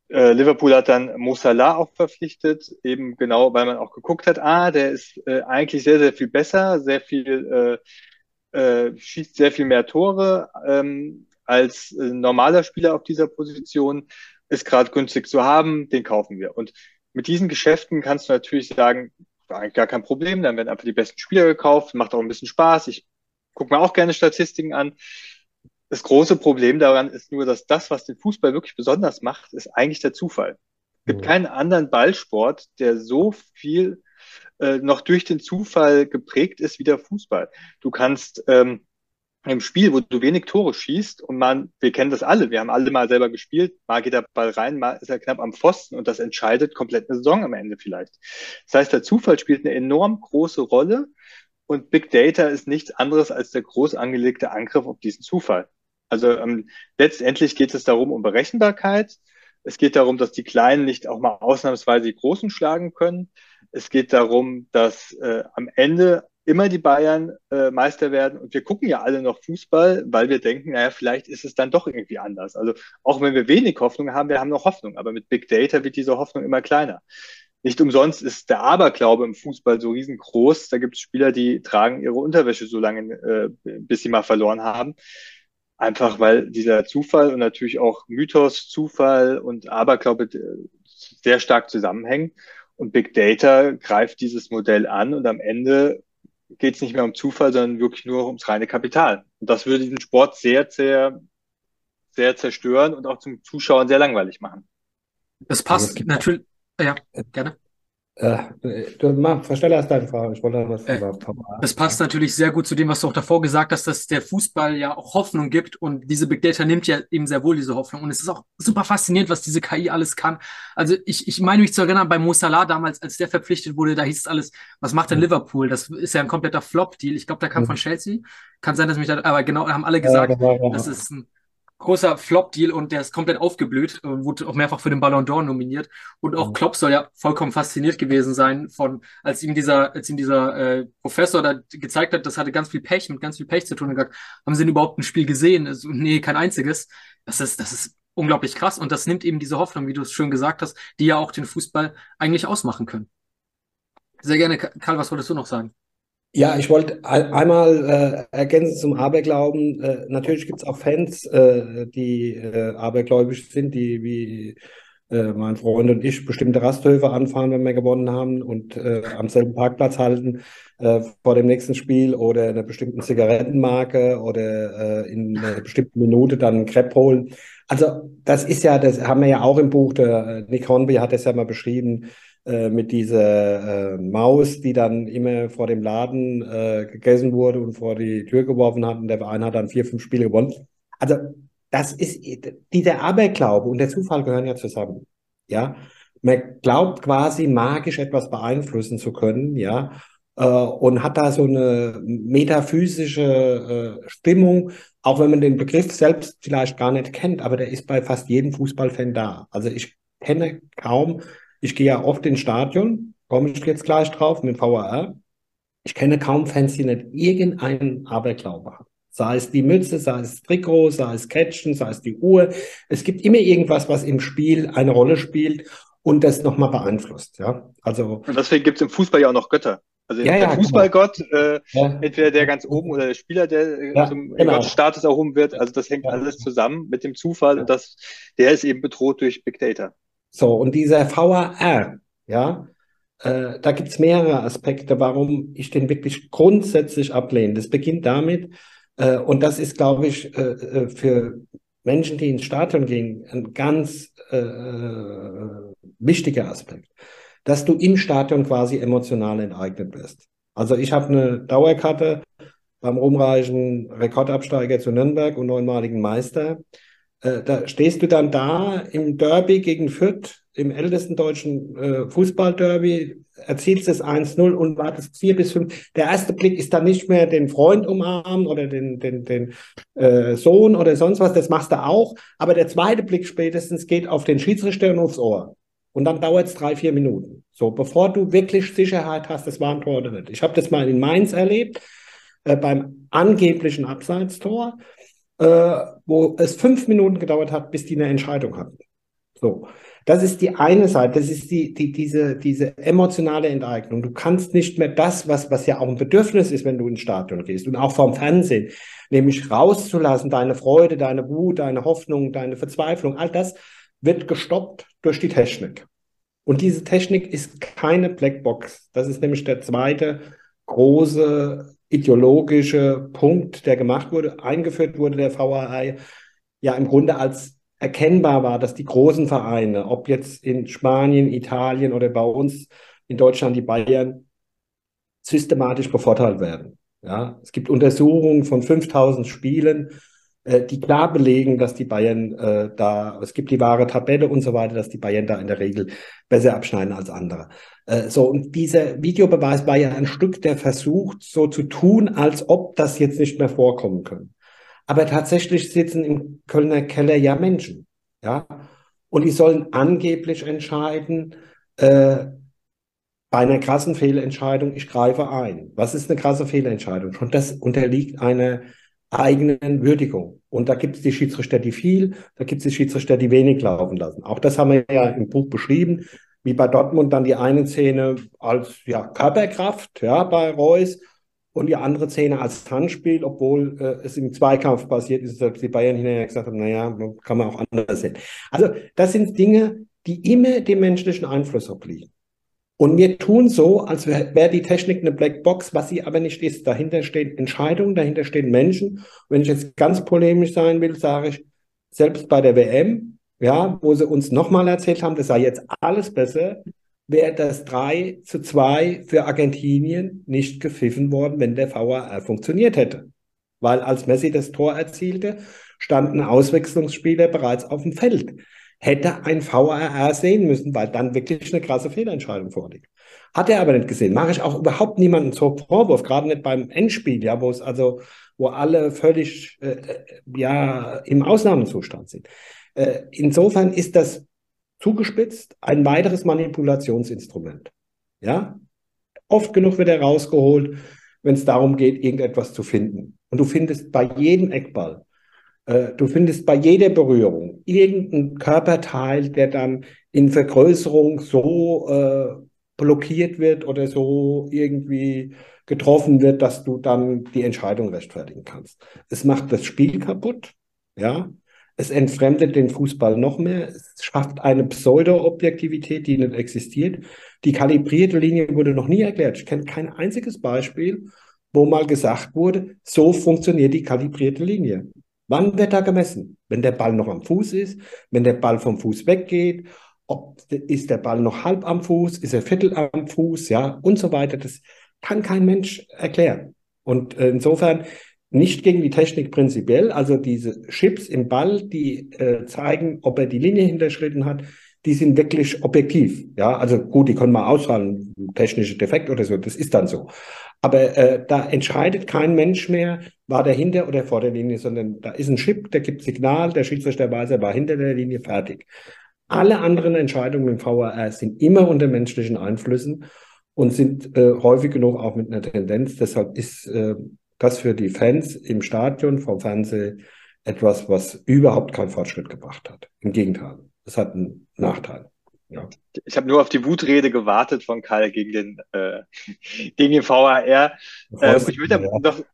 Äh, Liverpool hat dann Mo Salah auch verpflichtet, eben genau, weil man auch geguckt hat, ah, der ist äh, eigentlich sehr, sehr viel besser, sehr viel, äh, äh, schießt sehr viel mehr Tore ähm, als äh, normaler Spieler auf dieser Position ist gerade günstig zu haben, den kaufen wir. Und mit diesen Geschäften kannst du natürlich sagen, eigentlich gar kein Problem, dann werden einfach die besten Spieler gekauft, macht auch ein bisschen Spaß. Ich gucke mir auch gerne Statistiken an. Das große Problem daran ist nur, dass das, was den Fußball wirklich besonders macht, ist eigentlich der Zufall. Es gibt keinen anderen Ballsport, der so viel äh, noch durch den Zufall geprägt ist wie der Fußball. Du kannst ähm, im Spiel, wo du wenig Tore schießt und man, wir kennen das alle, wir haben alle mal selber gespielt, mal geht der Ball rein, mal ist er knapp am Pfosten und das entscheidet komplett eine Saison am Ende vielleicht. Das heißt, der Zufall spielt eine enorm große Rolle und Big Data ist nichts anderes als der groß angelegte Angriff auf diesen Zufall. Also ähm, letztendlich geht es darum um Berechenbarkeit. Es geht darum, dass die Kleinen nicht auch mal ausnahmsweise die Großen schlagen können. Es geht darum, dass äh, am Ende immer die Bayern äh, Meister werden. Und wir gucken ja alle noch Fußball, weil wir denken, naja, vielleicht ist es dann doch irgendwie anders. Also auch wenn wir wenig Hoffnung haben, wir haben noch Hoffnung. Aber mit Big Data wird diese Hoffnung immer kleiner. Nicht umsonst ist der Aberglaube im Fußball so riesengroß. Da gibt es Spieler, die tragen ihre Unterwäsche so lange, äh, bis sie mal verloren haben. Einfach weil dieser Zufall und natürlich auch Mythos, Zufall und Aberglaube äh, sehr stark zusammenhängen. Und Big Data greift dieses Modell an und am Ende geht es nicht mehr um Zufall, sondern wirklich nur ums reine Kapital. Und das würde diesen Sport sehr, sehr, sehr zerstören und auch zum Zuschauen sehr langweilig machen. Das passt natürlich. Ja, gerne. Äh, du mach, verstell erst deine Frage. Ich wollte was äh, Das passt natürlich sehr gut zu dem, was du auch davor gesagt hast, dass der Fußball ja auch Hoffnung gibt und diese Big Data nimmt ja eben sehr wohl diese Hoffnung. Und es ist auch super faszinierend, was diese KI alles kann. Also ich, ich meine mich zu erinnern, bei Mo Salah damals, als der verpflichtet wurde, da hieß es alles, was macht denn Liverpool? Das ist ja ein kompletter Flop-Deal. Ich glaube, der kam mhm. von Chelsea. Kann sein, dass mich da, aber genau, haben alle gesagt, ja, genau, ja. das ist ein großer Flop-Deal und der ist komplett aufgeblüht, äh, wurde auch mehrfach für den Ballon d'Or nominiert. Und auch mhm. Klopp soll ja vollkommen fasziniert gewesen sein von, als ihm dieser, als ihm dieser äh, Professor da gezeigt hat, das hatte ganz viel Pech, mit ganz viel Pech zu tun. Und gesagt, haben sie denn überhaupt ein Spiel gesehen? Also, nee, kein einziges. Das ist, das ist unglaublich krass und das nimmt eben diese Hoffnung, wie du es schön gesagt hast, die ja auch den Fußball eigentlich ausmachen können. Sehr gerne, Karl, was wolltest du noch sagen? Ja, ich wollte einmal äh, ergänzen zum Aberglauben. Äh, natürlich gibt es auch Fans, äh, die äh, abergläubisch sind, die wie äh, mein Freund und ich bestimmte Rasthöfe anfahren, wenn wir gewonnen haben und äh, am selben Parkplatz halten vor dem nächsten Spiel oder einer bestimmten Zigarettenmarke oder in einer bestimmten Minute dann einen Crepe holen. Also das ist ja, das haben wir ja auch im Buch, der Nick Hornby hat das ja mal beschrieben, äh, mit dieser äh, Maus, die dann immer vor dem Laden äh, gegessen wurde und vor die Tür geworfen hat und der Verein hat dann vier, fünf Spiele gewonnen. Also das ist dieser Aberglaube und der Zufall gehören ja zusammen. Ja, man glaubt quasi magisch etwas beeinflussen zu können, ja, äh, und hat da so eine metaphysische äh, Stimmung, auch wenn man den Begriff selbst vielleicht gar nicht kennt, aber der ist bei fast jedem Fußballfan da. Also ich kenne kaum ich gehe ja oft ins Stadion, komme ich jetzt gleich drauf mit VAR. Ich kenne kaum Fans, die nicht irgendeinen Aberglaube haben. Sei es die Mütze, sei es Trikot, sei es Catchen, sei es die Uhr. Es gibt immer irgendwas, was im Spiel eine Rolle spielt und das nochmal beeinflusst. Ja, also. Und deswegen gibt es im Fußball ja auch noch Götter. Also ja, der ja, Fußballgott, äh, ja. entweder der ganz oben oder der Spieler, der äh, zum genau. Gottstatus erhoben wird. Also das hängt alles zusammen mit dem Zufall und das, der ist eben bedroht durch Big Data. So, und dieser VAR, ja, äh, da gibt es mehrere Aspekte, warum ich den wirklich grundsätzlich ablehne. Das beginnt damit, äh, und das ist, glaube ich, äh, äh für Menschen, die ins Stadion gehen, ein ganz äh, äh, wichtiger Aspekt, dass du im Stadion quasi emotional enteignet wirst. Also ich habe eine Dauerkarte beim rumreichen Rekordabsteiger zu Nürnberg und neunmaligen Meister. Äh, da stehst du dann da im Derby gegen Fürth, im ältesten deutschen äh, Fußballderby, erzielst es 1-0 und wartest vier bis fünf. Der erste Blick ist dann nicht mehr den Freund umarmen oder den, den, den äh, Sohn oder sonst was, das machst du auch. Aber der zweite Blick spätestens geht auf den Schiedsrichter und aufs Ohr. Und dann dauert es drei, vier Minuten. So, bevor du wirklich Sicherheit hast, das war ein Tor oder nicht. Ich habe das mal in Mainz erlebt, äh, beim angeblichen Abseitstor äh, wo es fünf Minuten gedauert hat, bis die eine Entscheidung hatten. So. Das ist die eine Seite, das ist die, die, diese, diese emotionale Enteignung. Du kannst nicht mehr das, was, was ja auch ein Bedürfnis ist, wenn du ins Stadion gehst und auch vom Fernsehen, nämlich rauszulassen, deine Freude, deine Wut, deine Hoffnung, deine Verzweiflung, all das wird gestoppt durch die Technik. Und diese Technik ist keine Blackbox. Das ist nämlich der zweite große ideologische Punkt, der gemacht wurde, eingeführt wurde, der VAI, ja im Grunde als erkennbar war, dass die großen Vereine, ob jetzt in Spanien, Italien oder bei uns in Deutschland die Bayern, systematisch bevorteilt werden. Ja, es gibt Untersuchungen von 5000 Spielen, die klar belegen, dass die Bayern äh, da, es gibt die wahre Tabelle und so weiter, dass die Bayern da in der Regel besser abschneiden als andere. Äh, so, und dieser Videobeweis war ja ein Stück, der versucht, so zu tun, als ob das jetzt nicht mehr vorkommen könnte. Aber tatsächlich sitzen im Kölner Keller ja Menschen, ja, und die sollen angeblich entscheiden, äh, bei einer krassen Fehlentscheidung, ich greife ein. Was ist eine krasse Fehlentscheidung? Schon das unterliegt einer eigenen Würdigung. Und da gibt es die Schiedsrichter, die viel, da gibt es die Schiedsrichter, die wenig laufen lassen. Auch das haben wir ja im Buch beschrieben, wie bei Dortmund dann die eine Szene als ja, Körperkraft ja, bei Reus und die andere Szene als Handspiel, obwohl äh, es im Zweikampf passiert ist, dass die Bayern hinterher gesagt haben, naja, kann man auch anders sehen. Also das sind Dinge, die immer dem menschlichen Einfluss obliegen. Und wir tun so, als wäre wär die Technik eine Blackbox, was sie aber nicht ist. Dahinter stehen Entscheidungen, dahinter stehen Menschen. Und wenn ich jetzt ganz polemisch sein will, sage ich, selbst bei der WM, ja, wo sie uns nochmal erzählt haben, das sei jetzt alles besser, wäre das 3 zu 2 für Argentinien nicht gepfiffen worden, wenn der VAR funktioniert hätte. Weil als Messi das Tor erzielte, standen Auswechslungsspieler bereits auf dem Feld. Hätte ein VAR sehen müssen, weil dann wirklich eine krasse Fehlentscheidung vorliegt. Hat er aber nicht gesehen. Mache ich auch überhaupt niemanden zur Vorwurf, gerade nicht beim Endspiel, ja, wo es also, wo alle völlig äh, äh ja im Ausnahmezustand sind. Äh, insofern ist das zugespitzt ein weiteres Manipulationsinstrument. Ja? Oft genug wird er rausgeholt, wenn es darum geht, irgendetwas zu finden. Und du findest bei jedem Eckball, du findest bei jeder Berührung irgendeinen Körperteil, der dann in Vergrößerung so äh, blockiert wird oder so irgendwie getroffen wird, dass du dann die Entscheidung rechtfertigen kannst. Es macht das Spiel kaputt, ja. Es entfremdet den Fußball noch mehr. Es schafft eine Pseudo-Objektivität, die nicht existiert. Die kalibrierte Linie wurde noch nie erklärt. Ich kenne kein einziges Beispiel, wo mal gesagt wurde, so funktioniert die kalibrierte Linie. Wann wird da gemessen? Wenn der Ball noch am Fuß ist, wenn der Ball vom Fuß weggeht, ob, ist der Ball noch halb am Fuß, ist er viertel am Fuß, ja, und so weiter. Das kann kein Mensch erklären. Und äh, insofern nicht gegen die Technik prinzipiell, also diese Chips im Ball, die äh, zeigen, ob er die Linie hinterschritten hat, die sind wirklich objektiv. Ja, also gut, die können mal ausfallen, technische Defekt oder so, das ist dann so. Aber äh, da entscheidet kein Mensch mehr, war der hinter oder vor der Linie, sondern da ist ein Chip, der gibt Signal, der Schiedsrichter weiß, er war hinter der Linie fertig. Alle anderen Entscheidungen im VAR sind immer unter menschlichen Einflüssen und sind äh, häufig genug auch mit einer Tendenz. Deshalb ist äh, das für die Fans im Stadion vom Fernsehen etwas, was überhaupt keinen Fortschritt gebracht hat. Im Gegenteil, es hat einen Nachteil. Ja. Ich habe nur auf die Wutrede gewartet von Karl gegen den, äh, gegen den VAR. Ähm, ich würde ja. noch,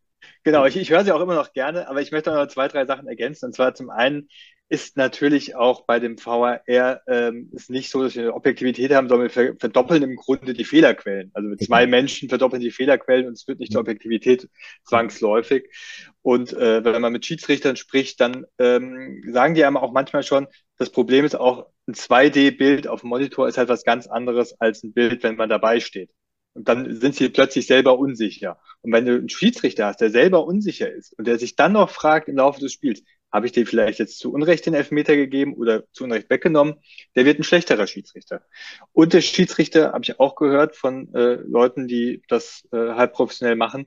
genau, ich, ich höre sie auch immer noch gerne, aber ich möchte noch zwei, drei Sachen ergänzen. Und zwar zum einen ist natürlich auch bei dem VAR ähm, ist nicht so, dass wir eine Objektivität haben, sondern wir verdoppeln im Grunde die Fehlerquellen. Also mit zwei Menschen verdoppeln die Fehlerquellen und es wird nicht zur Objektivität zwangsläufig. Und äh, wenn man mit Schiedsrichtern spricht, dann ähm, sagen die einem auch manchmal schon, das Problem ist auch, ein 2D-Bild auf dem Monitor ist halt was ganz anderes als ein Bild, wenn man dabei steht. Und dann sind sie plötzlich selber unsicher. Und wenn du einen Schiedsrichter hast, der selber unsicher ist und der sich dann noch fragt im Laufe des Spiels, habe ich dir vielleicht jetzt zu Unrecht den Elfmeter gegeben oder zu Unrecht weggenommen, der wird ein schlechterer Schiedsrichter. Und der Schiedsrichter, habe ich auch gehört von äh, Leuten, die das äh, halb professionell machen,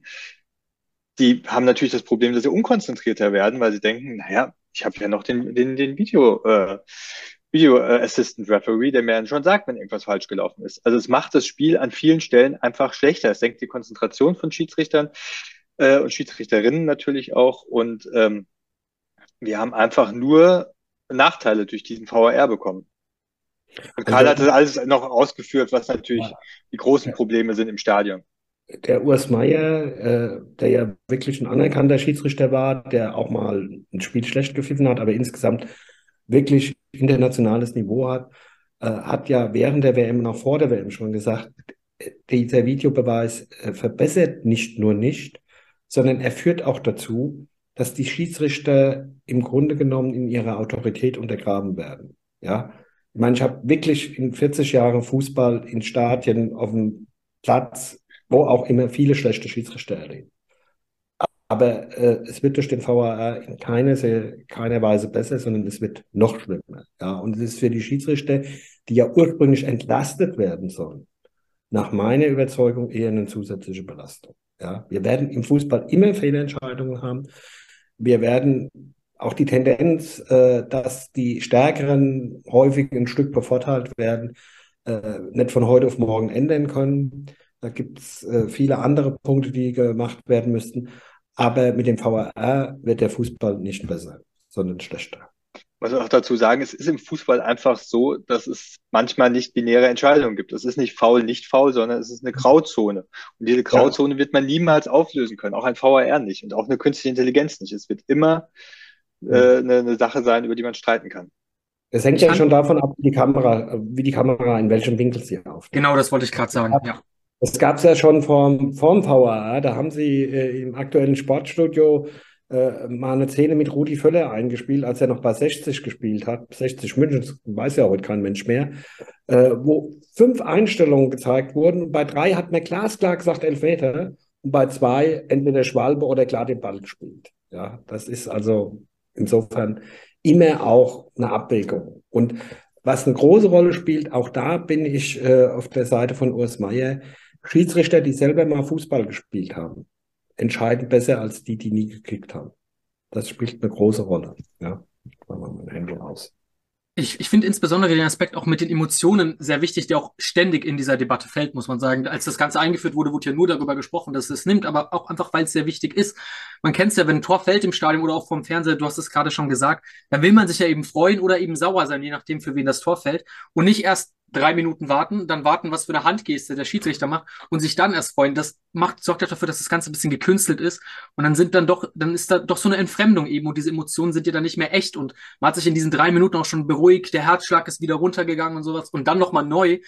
die haben natürlich das Problem, dass sie unkonzentrierter werden, weil sie denken, naja, ich habe ja noch den, den, den Video, äh, Video Assistant Referee, der mir dann schon sagt, wenn irgendwas falsch gelaufen ist. Also es macht das Spiel an vielen Stellen einfach schlechter. Es senkt die Konzentration von Schiedsrichtern äh, und Schiedsrichterinnen natürlich auch. Und ähm, wir haben einfach nur Nachteile durch diesen VAR bekommen. Und Karl also, hat das alles noch ausgeführt, was natürlich die großen Probleme sind im Stadion. Der Urs Meier, äh, der ja wirklich ein anerkannter Schiedsrichter war, der auch mal ein Spiel schlecht gepfiffen hat, aber insgesamt wirklich internationales Niveau hat, äh, hat ja während der WM noch vor der WM schon gesagt, dieser Videobeweis äh, verbessert nicht nur nicht, sondern er führt auch dazu, dass die Schiedsrichter im Grunde genommen in ihrer Autorität untergraben werden. Ja, ich meine, ich habe wirklich in 40 Jahren Fußball in Stadien auf dem Platz, wo auch immer viele schlechte Schiedsrichter erleben. Aber äh, es wird durch den VAR in keiner, keiner Weise besser, sondern es wird noch schlimmer. Ja, und es ist für die Schiedsrichter, die ja ursprünglich entlastet werden sollen, nach meiner Überzeugung eher eine zusätzliche Belastung. Ja, wir werden im Fußball immer Fehlentscheidungen haben wir werden auch die Tendenz, äh, dass die Stärkeren häufig ein Stück bevorteilt werden, äh, nicht von heute auf morgen ändern können. Da gibt es äh, viele andere Punkte, die gemacht werden müssten. Aber mit dem VAR wird der Fußball nicht besser, sondern schlechter muss auch dazu sagen, es ist im Fußball einfach so, dass es manchmal nicht binäre Entscheidungen gibt. Es ist nicht faul, nicht faul, sondern es ist eine Grauzone. Und diese Grauzone ja. wird man niemals auflösen können, auch ein VAR nicht und auch eine künstliche Intelligenz nicht. Es wird immer äh, eine, eine Sache sein, über die man streiten kann. Es hängt ja schon davon ab, wie die Kamera, wie die Kamera in welchem Winkel sie aufnimmt. Genau, das wollte ich gerade sagen. Ja. Das gab es ja schon vorm, vorm VAR. Da haben sie äh, im aktuellen Sportstudio äh, mal eine Szene mit Rudi Völler eingespielt, als er noch bei 60 gespielt hat. 60 München, das weiß ja heute kein Mensch mehr, äh, wo fünf Einstellungen gezeigt wurden. Bei drei hat mir glasklar gesagt Elfmeter und bei zwei entweder Schwalbe oder klar den Ball gespielt. Ja, das ist also insofern immer auch eine Abwägung. Und was eine große Rolle spielt, auch da bin ich äh, auf der Seite von Urs Meier, Schiedsrichter, die selber mal Fußball gespielt haben entscheidend besser als die, die nie gekickt haben. Das spielt eine große Rolle. Ja, machen wir mein Handy aus. Ich, ich finde insbesondere den Aspekt auch mit den Emotionen sehr wichtig, der auch ständig in dieser Debatte fällt, muss man sagen. Als das Ganze eingeführt wurde, wurde ja nur darüber gesprochen, dass es nimmt, aber auch einfach, weil es sehr wichtig ist. Man kennt es ja, wenn ein Tor fällt im Stadion oder auch vom Fernseher, du hast es gerade schon gesagt, dann will man sich ja eben freuen oder eben sauer sein, je nachdem, für wen das Tor fällt. Und nicht erst drei Minuten warten, dann warten, was für eine Handgeste der Schiedsrichter macht und sich dann erst freuen. Das macht, sorgt dafür, dass das Ganze ein bisschen gekünstelt ist. Und dann sind dann doch, dann ist da doch so eine Entfremdung eben und diese Emotionen sind ja dann nicht mehr echt. Und man hat sich in diesen drei Minuten auch schon beruhigt, der Herzschlag ist wieder runtergegangen und sowas. Und dann nochmal neu.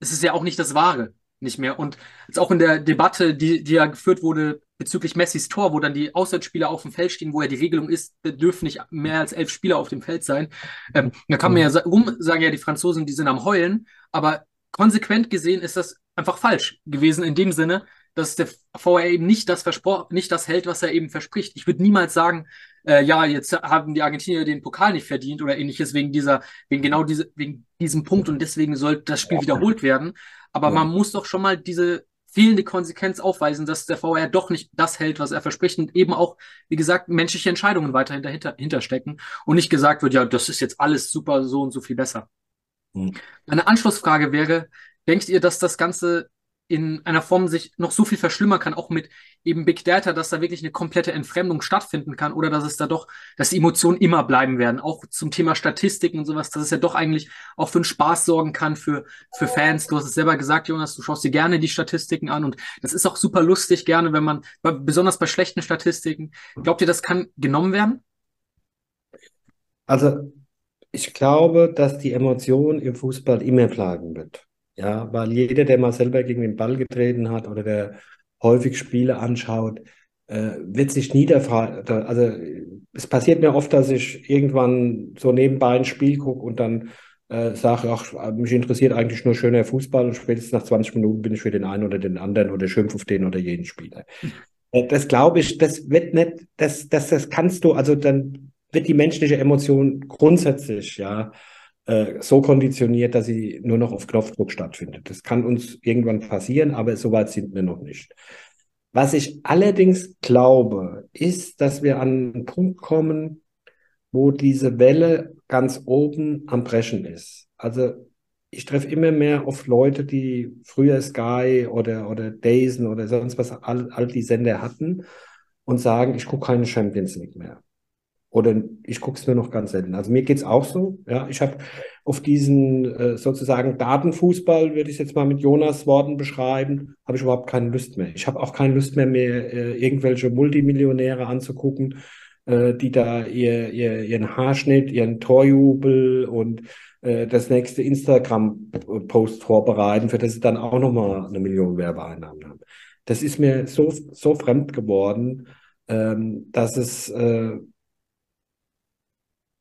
Es ist ja auch nicht das Wahre nicht mehr. Und jetzt auch in der Debatte, die, die ja geführt wurde bezüglich Messis Tor, wo dann die Auswärtsspieler auf dem Feld stehen, wo ja die Regelung ist, dürfen nicht mehr als elf Spieler auf dem Feld sein. Ähm, da kann man ja rum sagen, ja, die Franzosen, die sind am Heulen, aber konsequent gesehen ist das einfach falsch gewesen in dem Sinne, dass der VR eben nicht das versprochen, nicht das hält, was er eben verspricht. Ich würde niemals sagen, äh, ja, jetzt haben die Argentinier den Pokal nicht verdient oder ähnliches wegen dieser, wegen genau diese, wegen diesem Punkt und deswegen soll das Spiel wiederholt werden. Aber ja. man muss doch schon mal diese fehlende Konsequenz aufweisen, dass der VR doch nicht das hält, was er verspricht und eben auch, wie gesagt, menschliche Entscheidungen weiterhin dahinter, dahinter stecken und nicht gesagt wird, ja, das ist jetzt alles super, so und so viel besser. Hm. Eine Anschlussfrage wäre, denkt ihr, dass das Ganze in einer Form sich noch so viel verschlimmern kann, auch mit eben Big Data, dass da wirklich eine komplette Entfremdung stattfinden kann oder dass es da doch, dass die Emotionen immer bleiben werden, auch zum Thema Statistiken und sowas, dass es ja doch eigentlich auch für einen Spaß sorgen kann für, für Fans. Du hast es selber gesagt, Jonas, du schaust dir gerne die Statistiken an und das ist auch super lustig, gerne, wenn man, besonders bei schlechten Statistiken. Glaubt ihr, das kann genommen werden? Also, ich glaube, dass die Emotion im Fußball immer bleiben wird. Ja, weil jeder, der mal selber gegen den Ball getreten hat oder der häufig Spiele anschaut, äh, wird sich nie der Frage, also es passiert mir oft, dass ich irgendwann so nebenbei ein Spiel gucke und dann äh, sage, ach, mich interessiert eigentlich nur schöner Fußball und spätestens nach 20 Minuten bin ich für den einen oder den anderen oder schimpf auf den oder jeden Spieler. Äh, das glaube ich, das wird nicht, das, das, das kannst du, also dann wird die menschliche Emotion grundsätzlich, ja, äh, so konditioniert, dass sie nur noch auf Knopfdruck stattfindet. Das kann uns irgendwann passieren, aber so weit sind wir noch nicht. Was ich allerdings glaube, ist, dass wir an einen Punkt kommen, wo diese Welle ganz oben am Brechen ist. Also ich treffe immer mehr auf Leute, die früher Sky oder, oder Dazen oder sonst was all, all die Sender hatten und sagen, ich gucke keine Champions League mehr. Oder ich gucke es nur noch ganz selten. Also mir geht es auch so. Ja, ich habe auf diesen äh, sozusagen Datenfußball, würde ich jetzt mal mit Jonas Worten beschreiben, habe ich überhaupt keine Lust mehr. Ich habe auch keine Lust mehr, mir äh, irgendwelche Multimillionäre anzugucken, äh, die da ihr, ihr, ihren Haarschnitt, ihren Torjubel und äh, das nächste Instagram-Post vorbereiten, für das sie dann auch nochmal eine Million Werbeeinnahmen haben. Das ist mir so, so fremd geworden, ähm, dass es äh,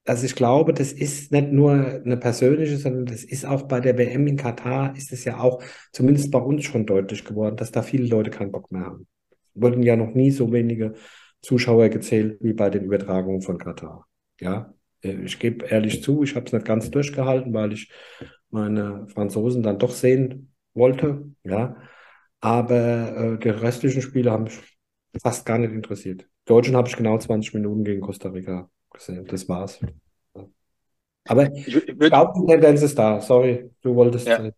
also ich glaube, das ist nicht nur eine persönliche, sondern das ist auch bei der WM in Katar, ist es ja auch zumindest bei uns schon deutlich geworden, dass da viele Leute keinen Bock mehr haben. Wurden ja noch nie so wenige Zuschauer gezählt wie bei den Übertragungen von Katar. Ja, äh, ich gebe ehrlich zu, ich habe es nicht ganz durchgehalten, weil ich meine Franzosen dann doch sehen wollte. Ja, aber äh, die restlichen Spiele haben mich fast gar nicht interessiert. Deutschen habe ich genau 20 Minuten gegen Costa Rica. Das war's. Aber ich, ich glaube, die Tendenz ist da. Sorry, du wolltest. Ja.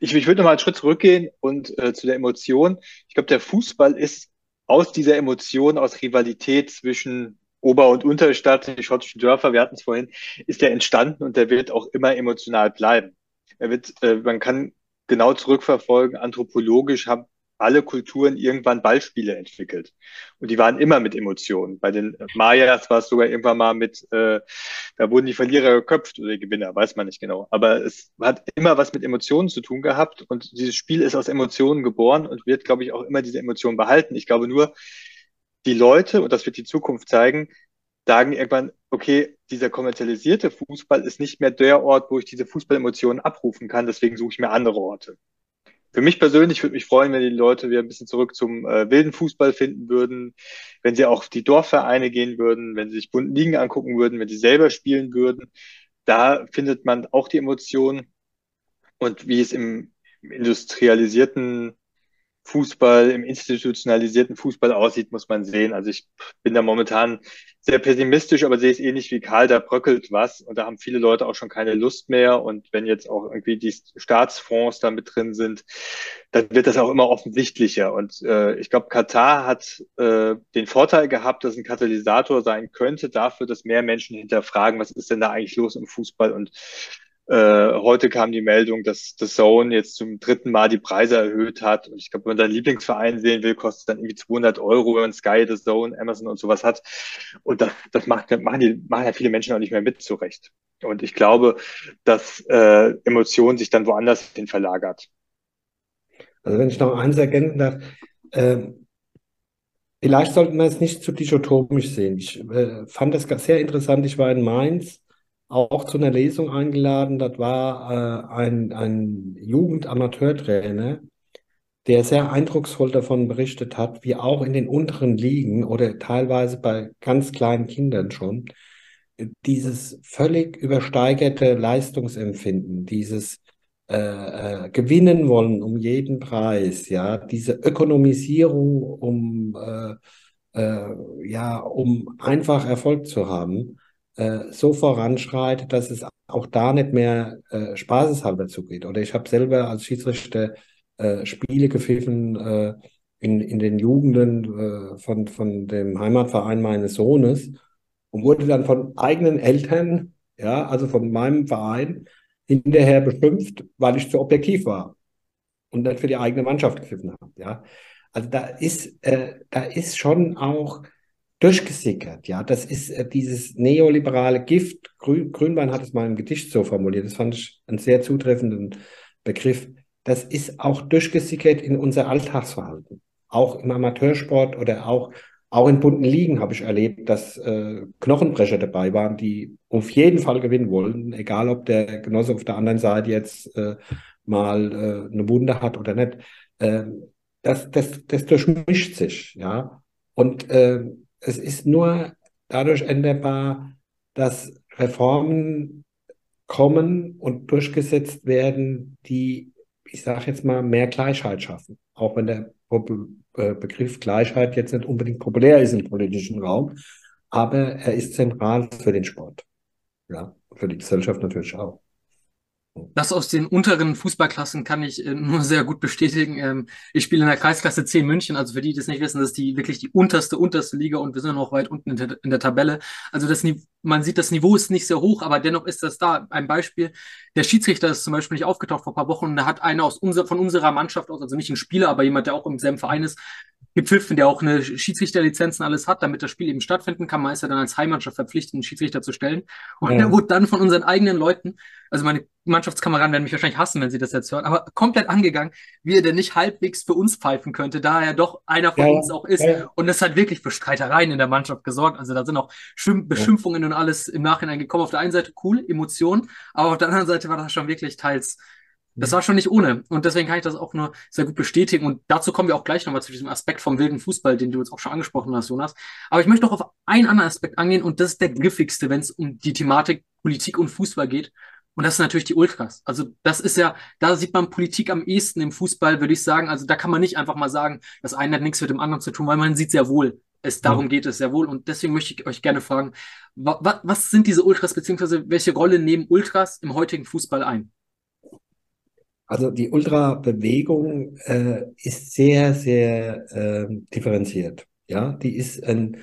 Ich, ich würde noch mal einen Schritt zurückgehen und äh, zu der Emotion. Ich glaube, der Fußball ist aus dieser Emotion, aus Rivalität zwischen Ober- und Unterstadt, die schottischen Dörfer, wir hatten es vorhin, ist der entstanden und der wird auch immer emotional bleiben. Er wird, äh, man kann genau zurückverfolgen, anthropologisch haben alle Kulturen irgendwann Ballspiele entwickelt. Und die waren immer mit Emotionen. Bei den Mayas war es sogar irgendwann mal mit, äh, da wurden die Verlierer geköpft oder die Gewinner, weiß man nicht genau. Aber es hat immer was mit Emotionen zu tun gehabt und dieses Spiel ist aus Emotionen geboren und wird, glaube ich, auch immer diese Emotionen behalten. Ich glaube nur, die Leute, und das wird die Zukunft zeigen, sagen irgendwann, okay, dieser kommerzialisierte Fußball ist nicht mehr der Ort, wo ich diese Fußballemotionen abrufen kann, deswegen suche ich mir andere Orte. Für mich persönlich würde mich freuen, wenn die Leute wieder ein bisschen zurück zum äh, wilden Fußball finden würden, wenn sie auch die Dorfvereine gehen würden, wenn sie sich bunten Ligen angucken würden, wenn sie selber spielen würden. Da findet man auch die Emotionen. Und wie es im industrialisierten Fußball, im institutionalisierten Fußball aussieht, muss man sehen. Also ich bin da momentan sehr pessimistisch, aber sehe es ähnlich wie Karl, da bröckelt was und da haben viele Leute auch schon keine Lust mehr. Und wenn jetzt auch irgendwie die Staatsfonds da mit drin sind, dann wird das auch immer offensichtlicher. Und äh, ich glaube, Katar hat äh, den Vorteil gehabt, dass ein Katalysator sein könnte dafür, dass mehr Menschen hinterfragen, was ist denn da eigentlich los im Fußball und äh, heute kam die Meldung, dass The Zone jetzt zum dritten Mal die Preise erhöht hat. Und ich glaube, wenn man seinen Lieblingsverein sehen will, kostet dann irgendwie 200 Euro, wenn man Sky, The Zone, Amazon und sowas hat. Und das, das macht, machen, die, machen ja viele Menschen auch nicht mehr mit zurecht. Und ich glaube, dass äh, Emotionen sich dann woanders hin verlagert. Also wenn ich noch eins ergänzen darf, äh, vielleicht sollten wir es nicht zu dichotomisch sehen. Ich äh, fand das sehr interessant. Ich war in Mainz auch zu einer Lesung eingeladen. Das war äh, ein, ein Jugendamateurtrainer, der sehr eindrucksvoll davon berichtet hat, wie auch in den unteren Ligen oder teilweise bei ganz kleinen Kindern schon dieses völlig übersteigerte Leistungsempfinden, dieses äh, äh, gewinnen wollen um jeden Preis, ja, diese Ökonomisierung, um äh, äh, ja, um einfach Erfolg zu haben, äh, so voranschreitet, dass es auch da nicht mehr äh, spaßeshalber zugeht. Oder ich habe selber als Schiedsrichter äh, Spiele gepfiffen äh, in, in den Jugenden äh, von, von dem Heimatverein meines Sohnes und wurde dann von eigenen Eltern, ja, also von meinem Verein, hinterher beschimpft, weil ich zu objektiv war und nicht für die eigene Mannschaft gepfiffen habe. Ja. Also da ist, äh, da ist schon auch durchgesickert. Ja, das ist äh, dieses neoliberale Gift. Grün, Grünbein hat es mal im Gedicht so formuliert. Das fand ich einen sehr zutreffenden Begriff. Das ist auch durchgesickert in unser Alltagsverhalten. Auch im Amateursport oder auch, auch in bunten Ligen habe ich erlebt, dass äh, Knochenbrecher dabei waren, die auf jeden Fall gewinnen wollten, egal ob der Genosse auf der anderen Seite jetzt äh, mal äh, eine Wunde hat oder nicht. Äh, das, das, das durchmischt sich, ja. Und äh, es ist nur dadurch änderbar, dass Reformen kommen und durchgesetzt werden, die, ich sage jetzt mal, mehr Gleichheit schaffen. Auch wenn der äh, Begriff Gleichheit jetzt nicht unbedingt populär ist im politischen Raum, aber er ist zentral für den Sport. Ja, für die Gesellschaft natürlich auch. Das aus den unteren Fußballklassen kann ich äh, nur sehr gut bestätigen. Ähm, ich spiele in der Kreisklasse 10 München, also für die, die das nicht wissen, das ist die wirklich die unterste, unterste Liga und wir sind noch weit unten in der, in der Tabelle. Also das, man sieht, das Niveau ist nicht sehr hoch, aber dennoch ist das da. Ein Beispiel, der Schiedsrichter ist zum Beispiel nicht aufgetaucht vor ein paar Wochen und da hat einer aus unser, von unserer Mannschaft aus, also nicht ein Spieler, aber jemand, der auch im selben Verein ist, gepfiffen, der auch eine Schiedsrichterlizenz und alles hat, damit das Spiel eben stattfinden kann. Man ist ja dann als Heimmannschaft verpflichtet, einen Schiedsrichter zu stellen. Und ja. der wurde dann von unseren eigenen Leuten, also meine Mannschaftskameraden werden mich wahrscheinlich hassen, wenn sie das jetzt hören, aber komplett angegangen, wie er denn nicht halbwegs für uns pfeifen könnte, da er doch einer von ja, uns auch ist. Ja. Und das hat wirklich für Streitereien in der Mannschaft gesorgt. Also da sind auch Schim Beschimpfungen und alles im Nachhinein gekommen. Auf der einen Seite cool, Emotionen, aber auf der anderen Seite war das schon wirklich teils das war schon nicht ohne. Und deswegen kann ich das auch nur sehr gut bestätigen. Und dazu kommen wir auch gleich nochmal zu diesem Aspekt vom wilden Fußball, den du jetzt auch schon angesprochen hast, Jonas. Aber ich möchte noch auf einen anderen Aspekt angehen und das ist der griffigste, wenn es um die Thematik Politik und Fußball geht. Und das ist natürlich die Ultras. Also das ist ja, da sieht man Politik am ehesten im Fußball, würde ich sagen. Also da kann man nicht einfach mal sagen, das eine hat nichts mit dem anderen zu tun, weil man sieht sehr wohl, es darum geht es sehr wohl. Und deswegen möchte ich euch gerne fragen, wa was sind diese Ultras, beziehungsweise welche Rolle nehmen Ultras im heutigen Fußball ein? Also die Ultrabewegung äh, ist sehr, sehr äh, differenziert. Ja, die ist ein,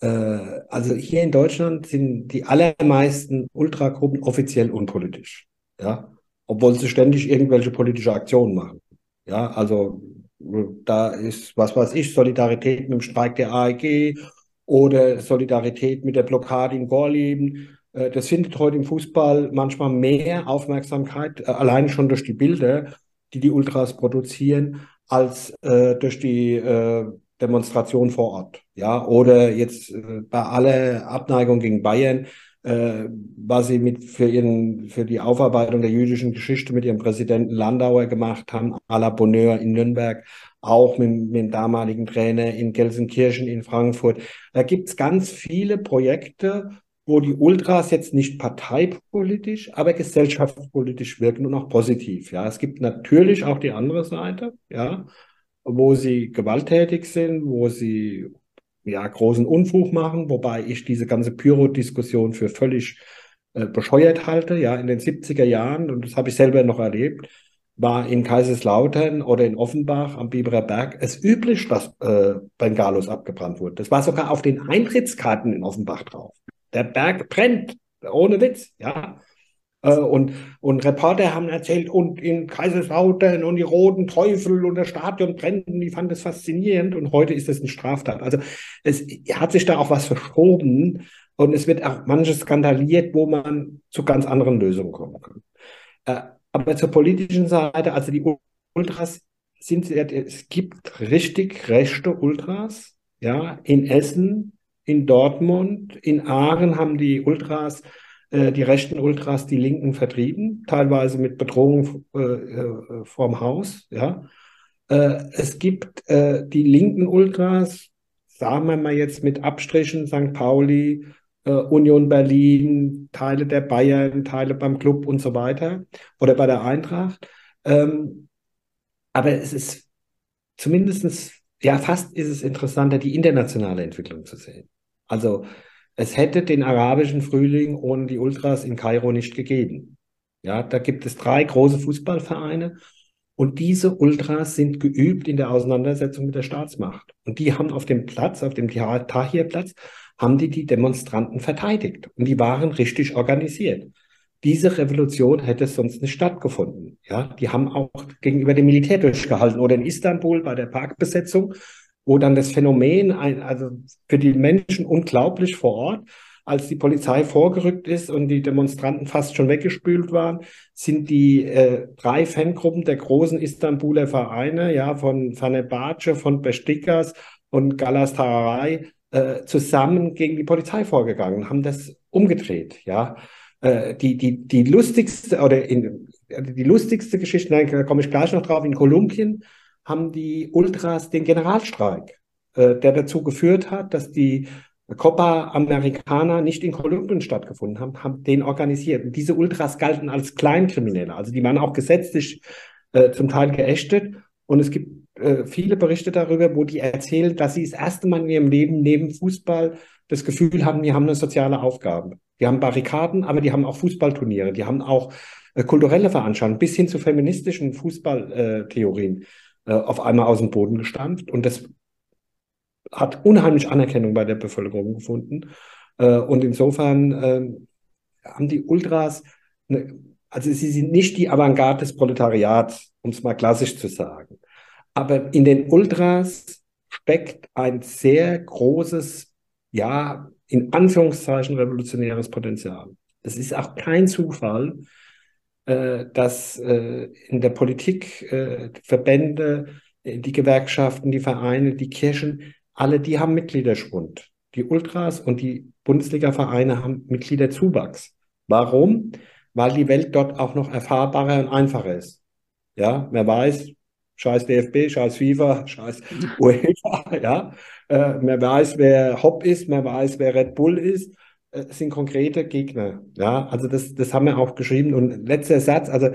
äh, also hier in Deutschland sind die allermeisten Ultragruppen offiziell unpolitisch. Ja, obwohl sie ständig irgendwelche politische Aktionen machen. Ja, also da ist, was weiß ich, Solidarität mit dem Streik der AEG oder Solidarität mit der Blockade in Gorleben das findet heute im Fußball manchmal mehr Aufmerksamkeit, äh, allein schon durch die Bilder, die die Ultras produzieren, als äh, durch die, äh, Demonstration vor Ort. Ja, oder jetzt äh, bei aller Abneigung gegen Bayern, äh, was sie mit für ihren, für die Aufarbeitung der jüdischen Geschichte mit ihrem Präsidenten Landauer gemacht haben, à la Bonheur in Nürnberg, auch mit, mit dem damaligen Trainer in Gelsenkirchen, in Frankfurt. Da gibt's ganz viele Projekte, wo die Ultras jetzt nicht parteipolitisch, aber gesellschaftspolitisch wirken und auch positiv. Ja, es gibt natürlich auch die andere Seite, ja, wo sie gewalttätig sind, wo sie ja großen Unfug machen, wobei ich diese ganze Pyro-Diskussion für völlig äh, bescheuert halte. Ja, in den 70er Jahren, und das habe ich selber noch erlebt, war in Kaiserslautern oder in Offenbach am Biberer Berg es üblich, dass äh, Bengalos abgebrannt wurden. Das war sogar auf den Eintrittskarten in Offenbach drauf. Der Berg brennt, ohne Witz, ja. Äh, und, und Reporter haben erzählt, und in Kaiserslautern und die Roten Teufel und das Stadion brennen, die fanden das faszinierend und heute ist das eine Straftat. Also es hat sich da auch was verschoben und es wird auch manches skandaliert, wo man zu ganz anderen Lösungen kommen kann. Äh, aber zur politischen Seite, also die Ultras sind, es gibt richtig rechte Ultras, ja, in Essen, in Dortmund, in Aachen haben die Ultras, äh, die rechten Ultras, die Linken vertrieben, teilweise mit Bedrohung äh, äh, vorm Haus. Ja. Äh, es gibt äh, die linken Ultras, sagen wir mal jetzt mit Abstrichen, St. Pauli, äh, Union Berlin, Teile der Bayern, Teile beim Club und so weiter oder bei der Eintracht. Ähm, aber es ist zumindestens ja, fast ist es interessanter, die internationale Entwicklung zu sehen. Also es hätte den arabischen Frühling ohne die Ultras in Kairo nicht gegeben. Ja, da gibt es drei große Fußballvereine und diese Ultras sind geübt in der Auseinandersetzung mit der Staatsmacht. Und die haben auf dem Platz, auf dem Tahir-Platz, haben die die Demonstranten verteidigt und die waren richtig organisiert. Diese Revolution hätte sonst nicht stattgefunden. Ja, die haben auch gegenüber dem Militär durchgehalten oder in Istanbul bei der Parkbesetzung, wo dann das Phänomen, ein, also für die Menschen unglaublich vor Ort, als die Polizei vorgerückt ist und die Demonstranten fast schon weggespült waren, sind die äh, drei Fangruppen der großen Istanbuler Vereine, ja, von Fenerbahce, von Beşiktaş und Galatasaray äh, zusammen gegen die Polizei vorgegangen, haben das umgedreht, ja. Äh, die, die, die lustigste oder in, die lustigste Geschichte, da komme ich gleich noch drauf, in Kolumbien haben die Ultras den Generalstreik, äh, der dazu geführt hat, dass die Copa Americana nicht in Kolumbien stattgefunden haben, haben den organisiert. Und diese Ultras galten als Kleinkriminelle, also die waren auch gesetzlich äh, zum Teil geächtet. Und es gibt äh, viele Berichte darüber, wo die erzählen, dass sie das erste Mal in ihrem Leben neben Fußball das Gefühl haben, die haben eine soziale Aufgabe. Die haben Barrikaden, aber die haben auch Fußballturniere, die haben auch äh, kulturelle Veranstaltungen bis hin zu feministischen Fußballtheorien äh, auf einmal aus dem Boden gestampft. Und das hat unheimlich Anerkennung bei der Bevölkerung gefunden. Äh, und insofern ähm, haben die Ultras, also sie sind nicht die Avantgarde des Proletariats, um es mal klassisch zu sagen. Aber in den Ultras steckt ein sehr großes, ja, in Anführungszeichen revolutionäres Potenzial. Es ist auch kein Zufall, dass äh, in der Politik äh, Verbände, äh, die Gewerkschaften, die Vereine, die Kirchen, alle die haben Mitgliederschwund. Die Ultras und die Bundesliga-Vereine haben Mitgliederzuwachs. Warum? Weil die Welt dort auch noch erfahrbarer und einfacher ist. Ja, wer weiß, scheiß DFB, scheiß FIFA, scheiß UEFA, ja. Äh, man weiß, wer Hopp ist, man weiß, wer Red Bull ist, äh, sind konkrete Gegner, ja. Also das, das haben wir auch geschrieben. Und letzter Satz, also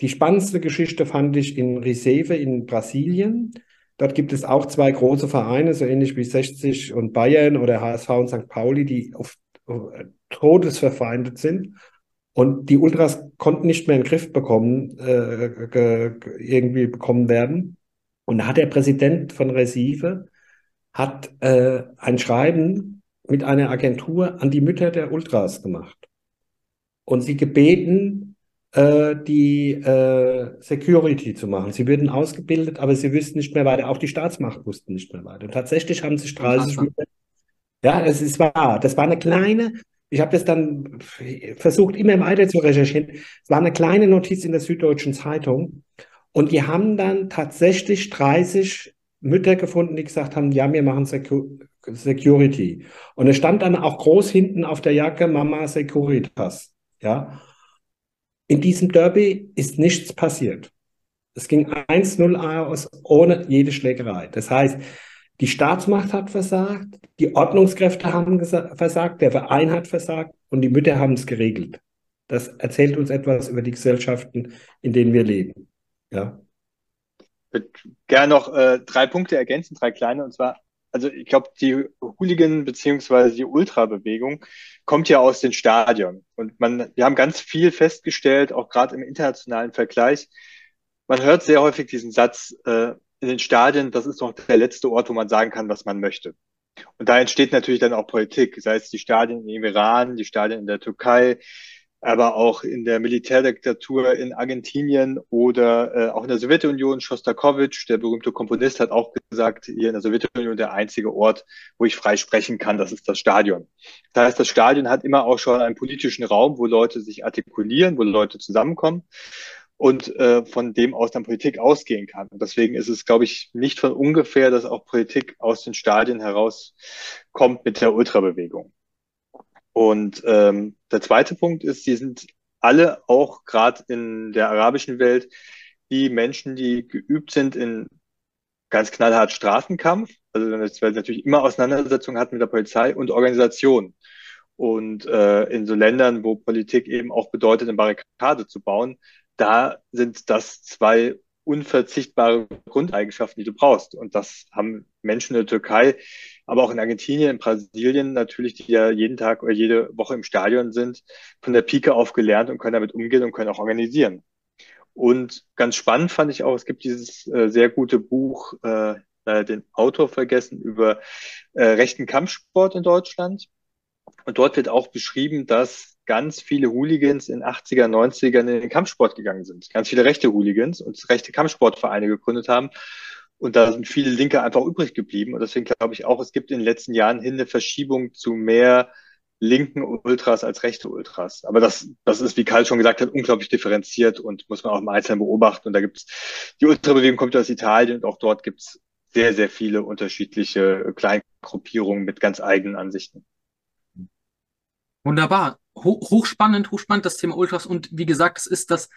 die spannendste Geschichte fand ich in Recife in Brasilien. Dort gibt es auch zwei große Vereine, so ähnlich wie 60 und Bayern oder HSV und St. Pauli, die auf, äh, todesverfeindet sind. Und die Ultras konnten nicht mehr in den Griff bekommen, äh, irgendwie bekommen werden. Und da hat der Präsident von Recife hat äh, ein Schreiben mit einer Agentur an die Mütter der Ultras gemacht und sie gebeten, äh, die äh, Security zu machen. Sie würden ausgebildet, aber sie wüssten nicht mehr weiter. Auch die Staatsmacht wussten nicht mehr weiter. Und tatsächlich haben sich 30 Mütter, ja, es ist wahr. Das war eine kleine ich habe das dann versucht, immer weiter zu recherchieren. Es war eine kleine Notiz in der Süddeutschen Zeitung. Und die haben dann tatsächlich 30 Mütter gefunden, die gesagt haben, ja, wir machen Secu Security. Und es stand dann auch groß hinten auf der Jacke Mama Securitas. Ja. In diesem Derby ist nichts passiert. Es ging 1-0 aus ohne jede Schlägerei. Das heißt, die Staatsmacht hat versagt, die Ordnungskräfte haben versagt, der Verein hat versagt und die Mütter haben es geregelt. Das erzählt uns etwas über die Gesellschaften, in denen wir leben. Ja. Ich würde gerne noch äh, drei Punkte ergänzen, drei kleine. Und zwar, also ich glaube, die Hooligan- beziehungsweise die Ultra-Bewegung kommt ja aus den Stadien. Und man, wir haben ganz viel festgestellt, auch gerade im internationalen Vergleich. Man hört sehr häufig diesen Satz, äh, in den Stadien, das ist doch der letzte Ort, wo man sagen kann, was man möchte. Und da entsteht natürlich dann auch Politik, sei es die Stadien im Iran, die Stadien in der Türkei, aber auch in der Militärdiktatur in Argentinien oder äh, auch in der Sowjetunion. Shostakovich, der berühmte Komponist, hat auch gesagt, hier in der Sowjetunion der einzige Ort, wo ich frei sprechen kann, das ist das Stadion. Das heißt, das Stadion hat immer auch schon einen politischen Raum, wo Leute sich artikulieren, wo Leute zusammenkommen und äh, von dem aus dann Politik ausgehen kann. Und deswegen ist es, glaube ich, nicht von ungefähr, dass auch Politik aus den Stadien herauskommt mit der Ultrabewegung. Und ähm, der zweite Punkt ist, sie sind alle auch gerade in der arabischen Welt die Menschen, die geübt sind in ganz knallhart Straßenkampf, also weil es natürlich immer Auseinandersetzungen hat mit der Polizei und Organisation. Und äh, in so Ländern, wo Politik eben auch bedeutet, eine Barrikade zu bauen, da sind das zwei unverzichtbare Grundeigenschaften, die du brauchst. Und das haben Menschen in der Türkei, aber auch in Argentinien, in Brasilien natürlich, die ja jeden Tag oder jede Woche im Stadion sind, von der Pike auf gelernt und können damit umgehen und können auch organisieren. Und ganz spannend fand ich auch, es gibt dieses äh, sehr gute Buch, äh, den Autor vergessen, über äh, rechten Kampfsport in Deutschland. Und dort wird auch beschrieben, dass ganz viele Hooligans in 80er, 90ern in den Kampfsport gegangen sind. Ganz viele rechte Hooligans und rechte Kampfsportvereine gegründet haben. Und da sind viele Linke einfach übrig geblieben. Und deswegen glaube ich auch, es gibt in den letzten Jahren hin eine Verschiebung zu mehr linken Ultras als rechte Ultras. Aber das, das ist, wie Karl schon gesagt hat, unglaublich differenziert und muss man auch im Einzelnen beobachten. Und da gibt's die Ultrabewegung kommt aus Italien und auch dort gibt's sehr, sehr viele unterschiedliche Kleingruppierungen mit ganz eigenen Ansichten. Wunderbar. hochspannend, hochspannend das Thema Ultras. Und wie gesagt, es ist das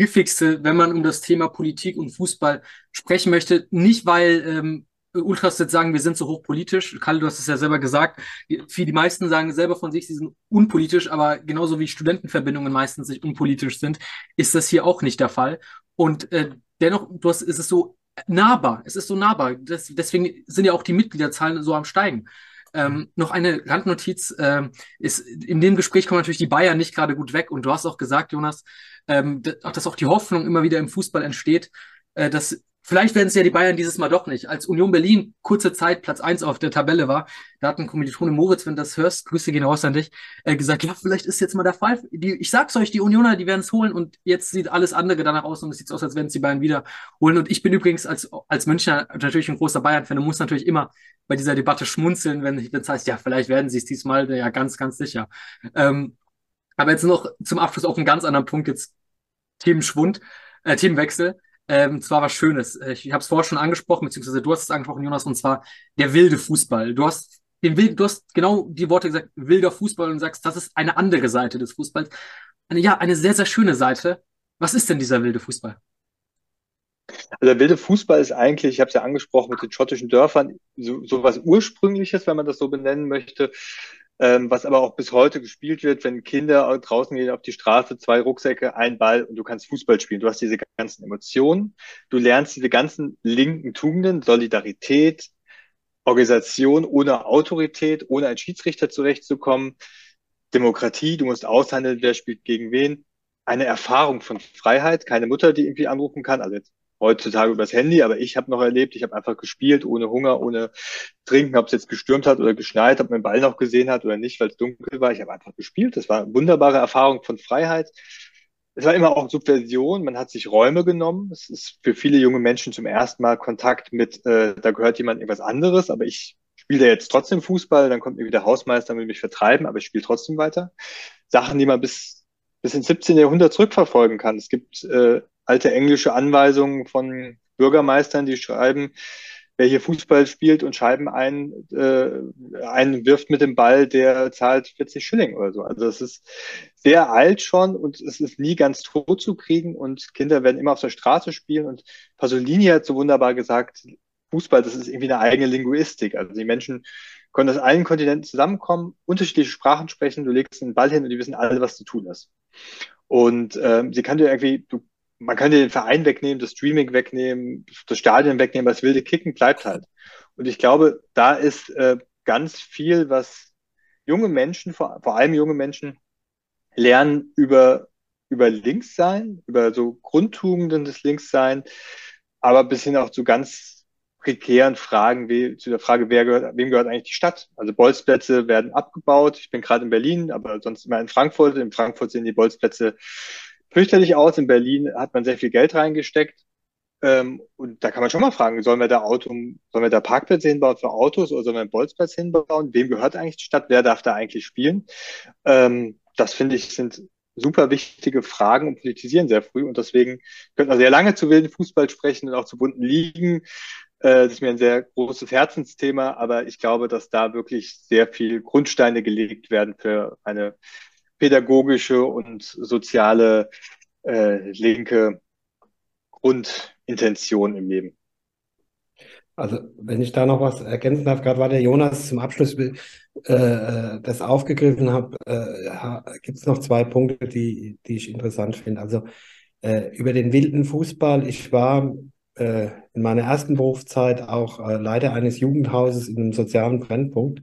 Häufigste, wenn man um das Thema Politik und Fußball sprechen möchte. Nicht, weil ähm, Ultras jetzt sagen, wir sind so hochpolitisch. Kalle, du hast es ja selber gesagt. Die, die meisten sagen selber von sich, sie sind unpolitisch, aber genauso wie Studentenverbindungen meistens nicht unpolitisch sind, ist das hier auch nicht der Fall. Und äh, dennoch, du hast, ist es so nahbar. Es ist so nahbar. Das, deswegen sind ja auch die Mitgliederzahlen so am Steigen. Ähm, noch eine Randnotiz ähm, ist, in dem Gespräch kommen natürlich die Bayern nicht gerade gut weg. Und du hast auch gesagt, Jonas, ähm, dass auch die Hoffnung immer wieder im Fußball entsteht, äh, dass Vielleicht werden es ja die Bayern dieses Mal doch nicht. Als Union Berlin kurze Zeit Platz eins auf der Tabelle war, da hat ein Kommilitone Moritz, wenn du das hörst, Grüße gehen raus an dich, äh, gesagt, ja, vielleicht ist jetzt mal der Fall. Die, ich sag's euch, die Unioner, die werden es holen und jetzt sieht alles andere danach aus und es sieht aus, als wenn es die Bayern wieder holen. Und ich bin übrigens als, als Münchner natürlich ein großer Bayern-Fan und muss natürlich immer bei dieser Debatte schmunzeln, wenn es heißt, ja, vielleicht werden sie es diesmal, ja, ganz, ganz sicher. Ähm, aber jetzt noch zum Abschluss auf einen ganz anderen Punkt, jetzt Themenschwund, äh, Themenwechsel. Ähm, zwar was Schönes. Äh, ich, habe es vorher schon angesprochen, beziehungsweise du hast es angesprochen, Jonas, und zwar der wilde Fußball. Du hast den wild, du hast genau die Worte gesagt, wilder Fußball und sagst, das ist eine andere Seite des Fußballs. Eine, ja, eine sehr, sehr schöne Seite. Was ist denn dieser wilde Fußball? Also der wilde Fußball ist eigentlich, ich habe es ja angesprochen mit den schottischen Dörfern, so, so was Ursprüngliches, wenn man das so benennen möchte ähm, was aber auch bis heute gespielt wird, wenn Kinder draußen gehen auf die Straße, zwei Rucksäcke, ein Ball und du kannst Fußball spielen. Du hast diese ganzen Emotionen, du lernst diese ganzen linken Tugenden, Solidarität, Organisation ohne Autorität, ohne einen Schiedsrichter zurechtzukommen, Demokratie, du musst aushandeln, wer spielt gegen wen, eine Erfahrung von Freiheit, keine Mutter, die irgendwie anrufen kann, also jetzt heutzutage übers Handy, aber ich habe noch erlebt, ich habe einfach gespielt, ohne Hunger, ohne Trinken, ob es jetzt gestürmt hat oder geschneit, ob den Ball noch gesehen hat oder nicht, weil es dunkel war. Ich habe einfach gespielt. Das war eine wunderbare Erfahrung von Freiheit. Es war immer auch Subversion, man hat sich Räume genommen. Es ist für viele junge Menschen zum ersten Mal Kontakt mit, äh, da gehört jemand irgendwas anderes, aber ich spiele jetzt trotzdem Fußball, dann kommt mir wieder Hausmeister und will mich vertreiben, aber ich spiele trotzdem weiter. Sachen, die man bis, bis ins 17. Jahrhundert zurückverfolgen kann. Es gibt äh, alte englische Anweisungen von Bürgermeistern, die schreiben, wer hier Fußball spielt und Scheiben ein, äh, einwirft mit dem Ball, der zahlt 40 Schilling oder so. Also es ist sehr alt schon und es ist nie ganz tot zu kriegen und Kinder werden immer auf der Straße spielen und Pasolini hat so wunderbar gesagt, Fußball, das ist irgendwie eine eigene Linguistik. Also die Menschen können aus allen Kontinenten zusammenkommen, unterschiedliche Sprachen sprechen, du legst einen Ball hin und die wissen alle, was zu tun ist. Und ähm, sie kann dir irgendwie, du man dir den Verein wegnehmen, das Streaming wegnehmen, das Stadion wegnehmen, das wilde Kicken bleibt halt. Und ich glaube, da ist äh, ganz viel, was junge Menschen, vor, vor allem junge Menschen, lernen über, über Linkssein, über so Grundtugenden des Linkssein, aber bis hin auch zu ganz prekären Fragen, wie zu der Frage, wer gehört, wem gehört eigentlich die Stadt? Also Bolzplätze werden abgebaut. Ich bin gerade in Berlin, aber sonst immer in Frankfurt. In Frankfurt sind die Bolzplätze fürchterlich aus. In Berlin hat man sehr viel Geld reingesteckt. Ähm, und da kann man schon mal fragen, sollen wir da Auto, sollen wir da Parkplätze hinbauen für Autos oder sollen wir einen Bolzplatz hinbauen? Wem gehört eigentlich die Stadt? Wer darf da eigentlich spielen? Ähm, das finde ich sind super wichtige Fragen und politisieren sehr früh. Und deswegen könnte man sehr lange zu wilden Fußball sprechen und auch zu bunten Ligen. Äh, das ist mir ein sehr großes Herzensthema, aber ich glaube, dass da wirklich sehr viel Grundsteine gelegt werden für eine pädagogische und soziale äh, linke Grundintention im Leben. Also, wenn ich da noch was ergänzen darf, gerade war der Jonas zum Abschluss äh, äh das aufgegriffen habe, äh, gibt es noch zwei Punkte, die, die ich interessant finde. Also äh, über den wilden Fußball. Ich war äh, in meiner ersten Berufszeit auch äh, Leiter eines Jugendhauses in einem sozialen Brennpunkt.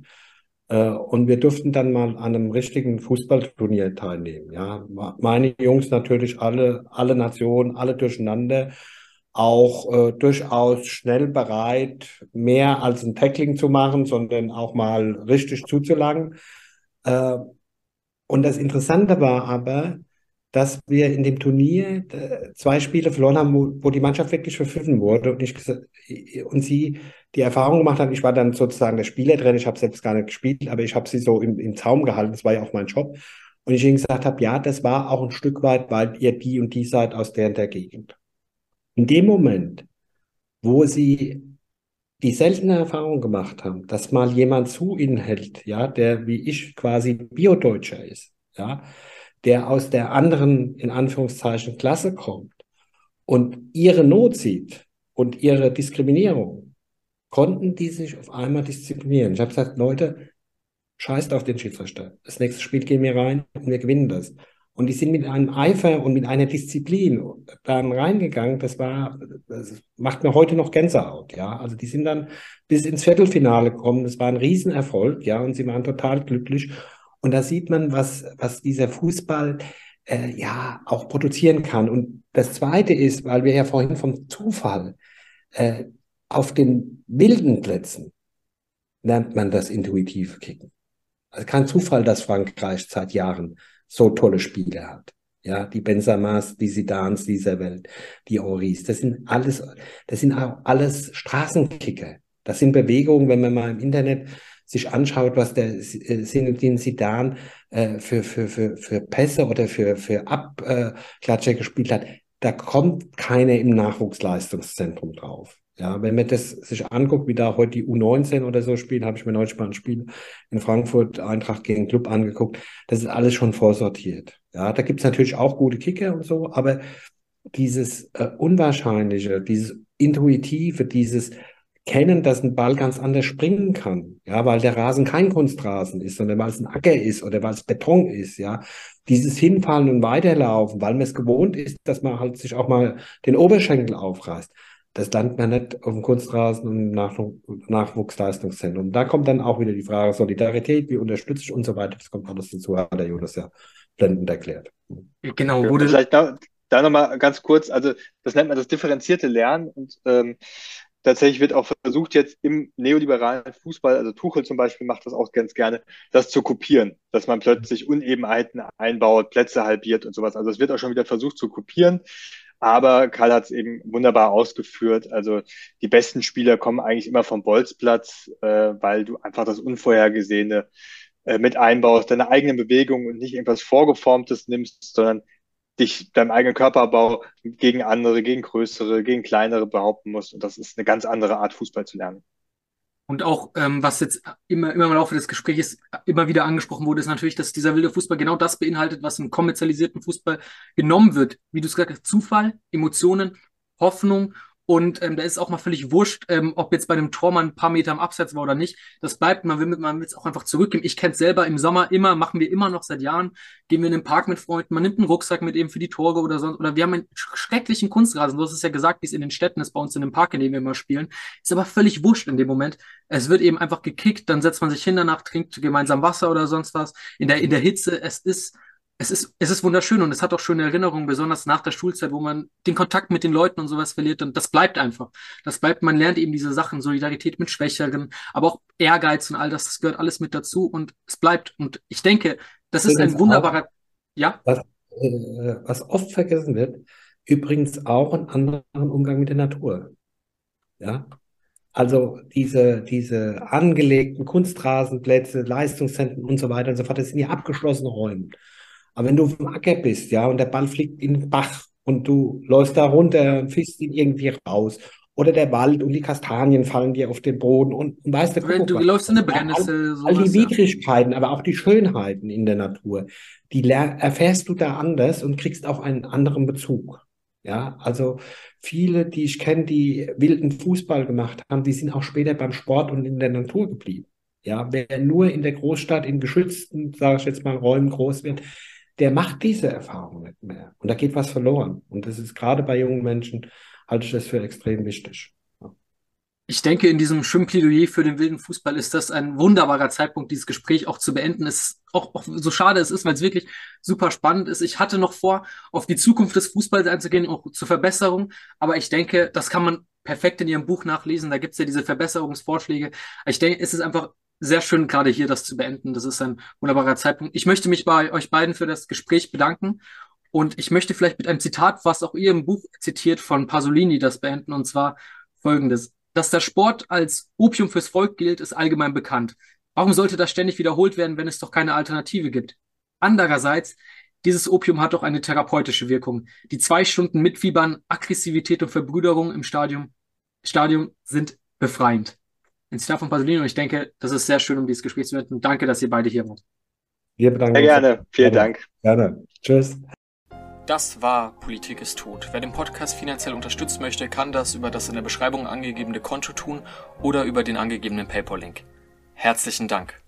Äh, und wir durften dann mal an einem richtigen Fußballturnier teilnehmen. Ja, meine Jungs natürlich alle, alle Nationen, alle durcheinander, auch äh, durchaus schnell bereit, mehr als ein Tackling zu machen, sondern auch mal richtig zuzulangen. Äh, und das Interessante war aber, dass wir in dem Turnier äh, zwei Spiele verloren haben, wo, wo die Mannschaft wirklich verpfiffen wurde und, ich, und sie die Erfahrung gemacht haben, ich war dann sozusagen der Spieler drin, ich habe selbst gar nicht gespielt, aber ich habe sie so im, im Zaum gehalten, das war ja auch mein Job. Und ich ihnen gesagt habe, ja, das war auch ein Stück weit, weil ihr die und die seid aus der und der Gegend. In dem Moment, wo sie die seltene Erfahrung gemacht haben, dass mal jemand zu ihnen hält, ja, der wie ich quasi Biodeutscher ist, ja, der aus der anderen, in Anführungszeichen, Klasse kommt und ihre Not sieht und ihre Diskriminierung, konnten die sich auf einmal disziplinieren. Ich habe gesagt, Leute, scheißt auf den Schiedsrichter. Das nächste Spiel gehen wir rein und wir gewinnen das. Und die sind mit einem Eifer und mit einer Disziplin dann reingegangen. Das war, das macht mir heute noch Gänsehaut, ja. Also die sind dann bis ins Viertelfinale gekommen. Das war ein Riesenerfolg, ja. Und sie waren total glücklich. Und da sieht man, was, was dieser Fußball äh, ja auch produzieren kann. Und das Zweite ist, weil wir ja vorhin vom Zufall äh, auf den wilden Plätzen lernt man das intuitive Kicken. Also kein Zufall, dass Frankreich seit Jahren so tolle Spiele hat. Ja, die Benzamas, die Sidans dieser Welt, die Oris, das sind alles, das sind auch alles Straßenkicker. Das sind Bewegungen, wenn man mal im Internet sich anschaut, was der Zinedine Zidane äh, für, für, für, für Pässe oder für, für Abklatscher gespielt hat, da kommt keiner im Nachwuchsleistungszentrum drauf. Ja, wenn man das sich anguckt, wie da heute die U19 oder so spielen, habe ich mir neulich mal ein Spiel in Frankfurt Eintracht gegen Club angeguckt. Das ist alles schon vorsortiert. Ja, da gibt es natürlich auch gute Kicker und so, aber dieses äh, Unwahrscheinliche, dieses Intuitive, dieses kennen, dass ein Ball ganz anders springen kann. Ja, weil der Rasen kein Kunstrasen ist, sondern weil es ein Acker ist oder weil es Beton ist. Ja, dieses Hinfallen und Weiterlaufen, weil man es gewohnt ist, dass man halt sich auch mal den Oberschenkel aufreißt. Das lernt man nicht auf dem Kunstrasen und im Nach Nachwuchsleistungszentrum. Da kommt dann auch wieder die Frage Solidarität, wie unterstütze ich und so weiter. Das kommt alles dazu, hat der Jonas ja blendend erklärt. Genau, wurde vielleicht da, da nochmal ganz kurz, also das nennt man das differenzierte Lernen und ähm, tatsächlich wird auch versucht, jetzt im neoliberalen Fußball, also Tuchel zum Beispiel macht das auch ganz gerne, das zu kopieren, dass man plötzlich Unebenheiten einbaut, Plätze halbiert und sowas. Also es wird auch schon wieder versucht zu kopieren. Aber Karl hat es eben wunderbar ausgeführt. Also die besten Spieler kommen eigentlich immer vom Bolzplatz, äh, weil du einfach das Unvorhergesehene äh, mit einbaust, deine eigene Bewegung und nicht irgendwas Vorgeformtes nimmst, sondern dich deinem eigenen Körperbau gegen andere, gegen größere, gegen kleinere behaupten musst. Und das ist eine ganz andere Art, Fußball zu lernen. Und auch, ähm, was jetzt immer, immer im Laufe des Gesprächs immer wieder angesprochen wurde, ist natürlich, dass dieser wilde Fußball genau das beinhaltet, was im kommerzialisierten Fußball genommen wird. Wie du es gesagt hast, Zufall, Emotionen, Hoffnung und ähm, da ist auch mal völlig wurscht, ähm, ob jetzt bei einem Tor mal ein paar Meter am Abseits war oder nicht. Das bleibt, man will man will es auch einfach zurückgeben. Ich kenne es selber im Sommer immer, machen wir immer noch seit Jahren. Gehen wir in den Park mit Freunden, man nimmt einen Rucksack mit eben für die Tore oder sonst. Oder wir haben einen schrecklichen Kunstrasen. Du hast es ja gesagt, wie es in den Städten ist, bei uns in dem Park, in dem wir immer spielen. Ist aber völlig wurscht in dem Moment. Es wird eben einfach gekickt, dann setzt man sich hin danach, trinkt gemeinsam Wasser oder sonst was. In der, in der Hitze, es ist es ist, es ist wunderschön und es hat auch schöne Erinnerungen, besonders nach der Schulzeit, wo man den Kontakt mit den Leuten und sowas verliert. Und das bleibt einfach. Das bleibt, man lernt eben diese Sachen, Solidarität mit Schwächeren, aber auch Ehrgeiz und all das, das gehört alles mit dazu und es bleibt. Und ich denke, das ist ein wunderbarer, auch, ja? Was, äh, was oft vergessen wird, übrigens auch ein anderer Umgang mit der Natur. Ja, also diese, diese angelegten Kunstrasenplätze, Leistungszentren und so weiter und so fort, das sind ja abgeschlossene Räume. Aber wenn du auf dem Acker bist, ja, und der Ball fliegt in den Bach und du läufst da runter und fischst ihn irgendwie raus. Oder der Wald und die Kastanien fallen dir auf den Boden und, und weißt du, guck, du läufst in eine Brennnessel. All, all die Widrigkeiten, ja. aber auch die Schönheiten in der Natur, die erfährst du da anders und kriegst auch einen anderen Bezug. Ja, also viele, die ich kenne, die wilden Fußball gemacht haben, die sind auch später beim Sport und in der Natur geblieben. Ja, wer nur in der Großstadt in geschützten, sage ich jetzt mal, Räumen groß wird, der macht diese Erfahrung nicht mehr. Und da geht was verloren. Und das ist gerade bei jungen Menschen, halte ich das für extrem wichtig. Ich denke, in diesem schönen Plädoyer für den wilden Fußball ist das ein wunderbarer Zeitpunkt, dieses Gespräch auch zu beenden. Es ist auch, auch so schade es ist, weil es wirklich super spannend ist. Ich hatte noch vor, auf die Zukunft des Fußballs einzugehen, auch zur Verbesserung. Aber ich denke, das kann man perfekt in Ihrem Buch nachlesen. Da gibt es ja diese Verbesserungsvorschläge. Ich denke, es ist einfach sehr schön, gerade hier das zu beenden. Das ist ein wunderbarer Zeitpunkt. Ich möchte mich bei euch beiden für das Gespräch bedanken. Und ich möchte vielleicht mit einem Zitat, was auch ihr im Buch zitiert, von Pasolini das beenden, und zwar folgendes. Dass der Sport als Opium fürs Volk gilt, ist allgemein bekannt. Warum sollte das ständig wiederholt werden, wenn es doch keine Alternative gibt? Andererseits, dieses Opium hat doch eine therapeutische Wirkung. Die zwei Stunden Mitfiebern, Aggressivität und Verbrüderung im Stadium, Stadium sind befreiend ein Zitat von Pasolini und ich denke, das ist sehr schön, um dieses Gespräch zu beenden. Danke, dass ihr beide hier wart. Wir bedanken sehr gerne. Vielen gerne. Dank. Gerne. Tschüss. Das war Politik ist tot. Wer den Podcast finanziell unterstützen möchte, kann das über das in der Beschreibung angegebene Konto tun oder über den angegebenen PayPal-Link. Herzlichen Dank.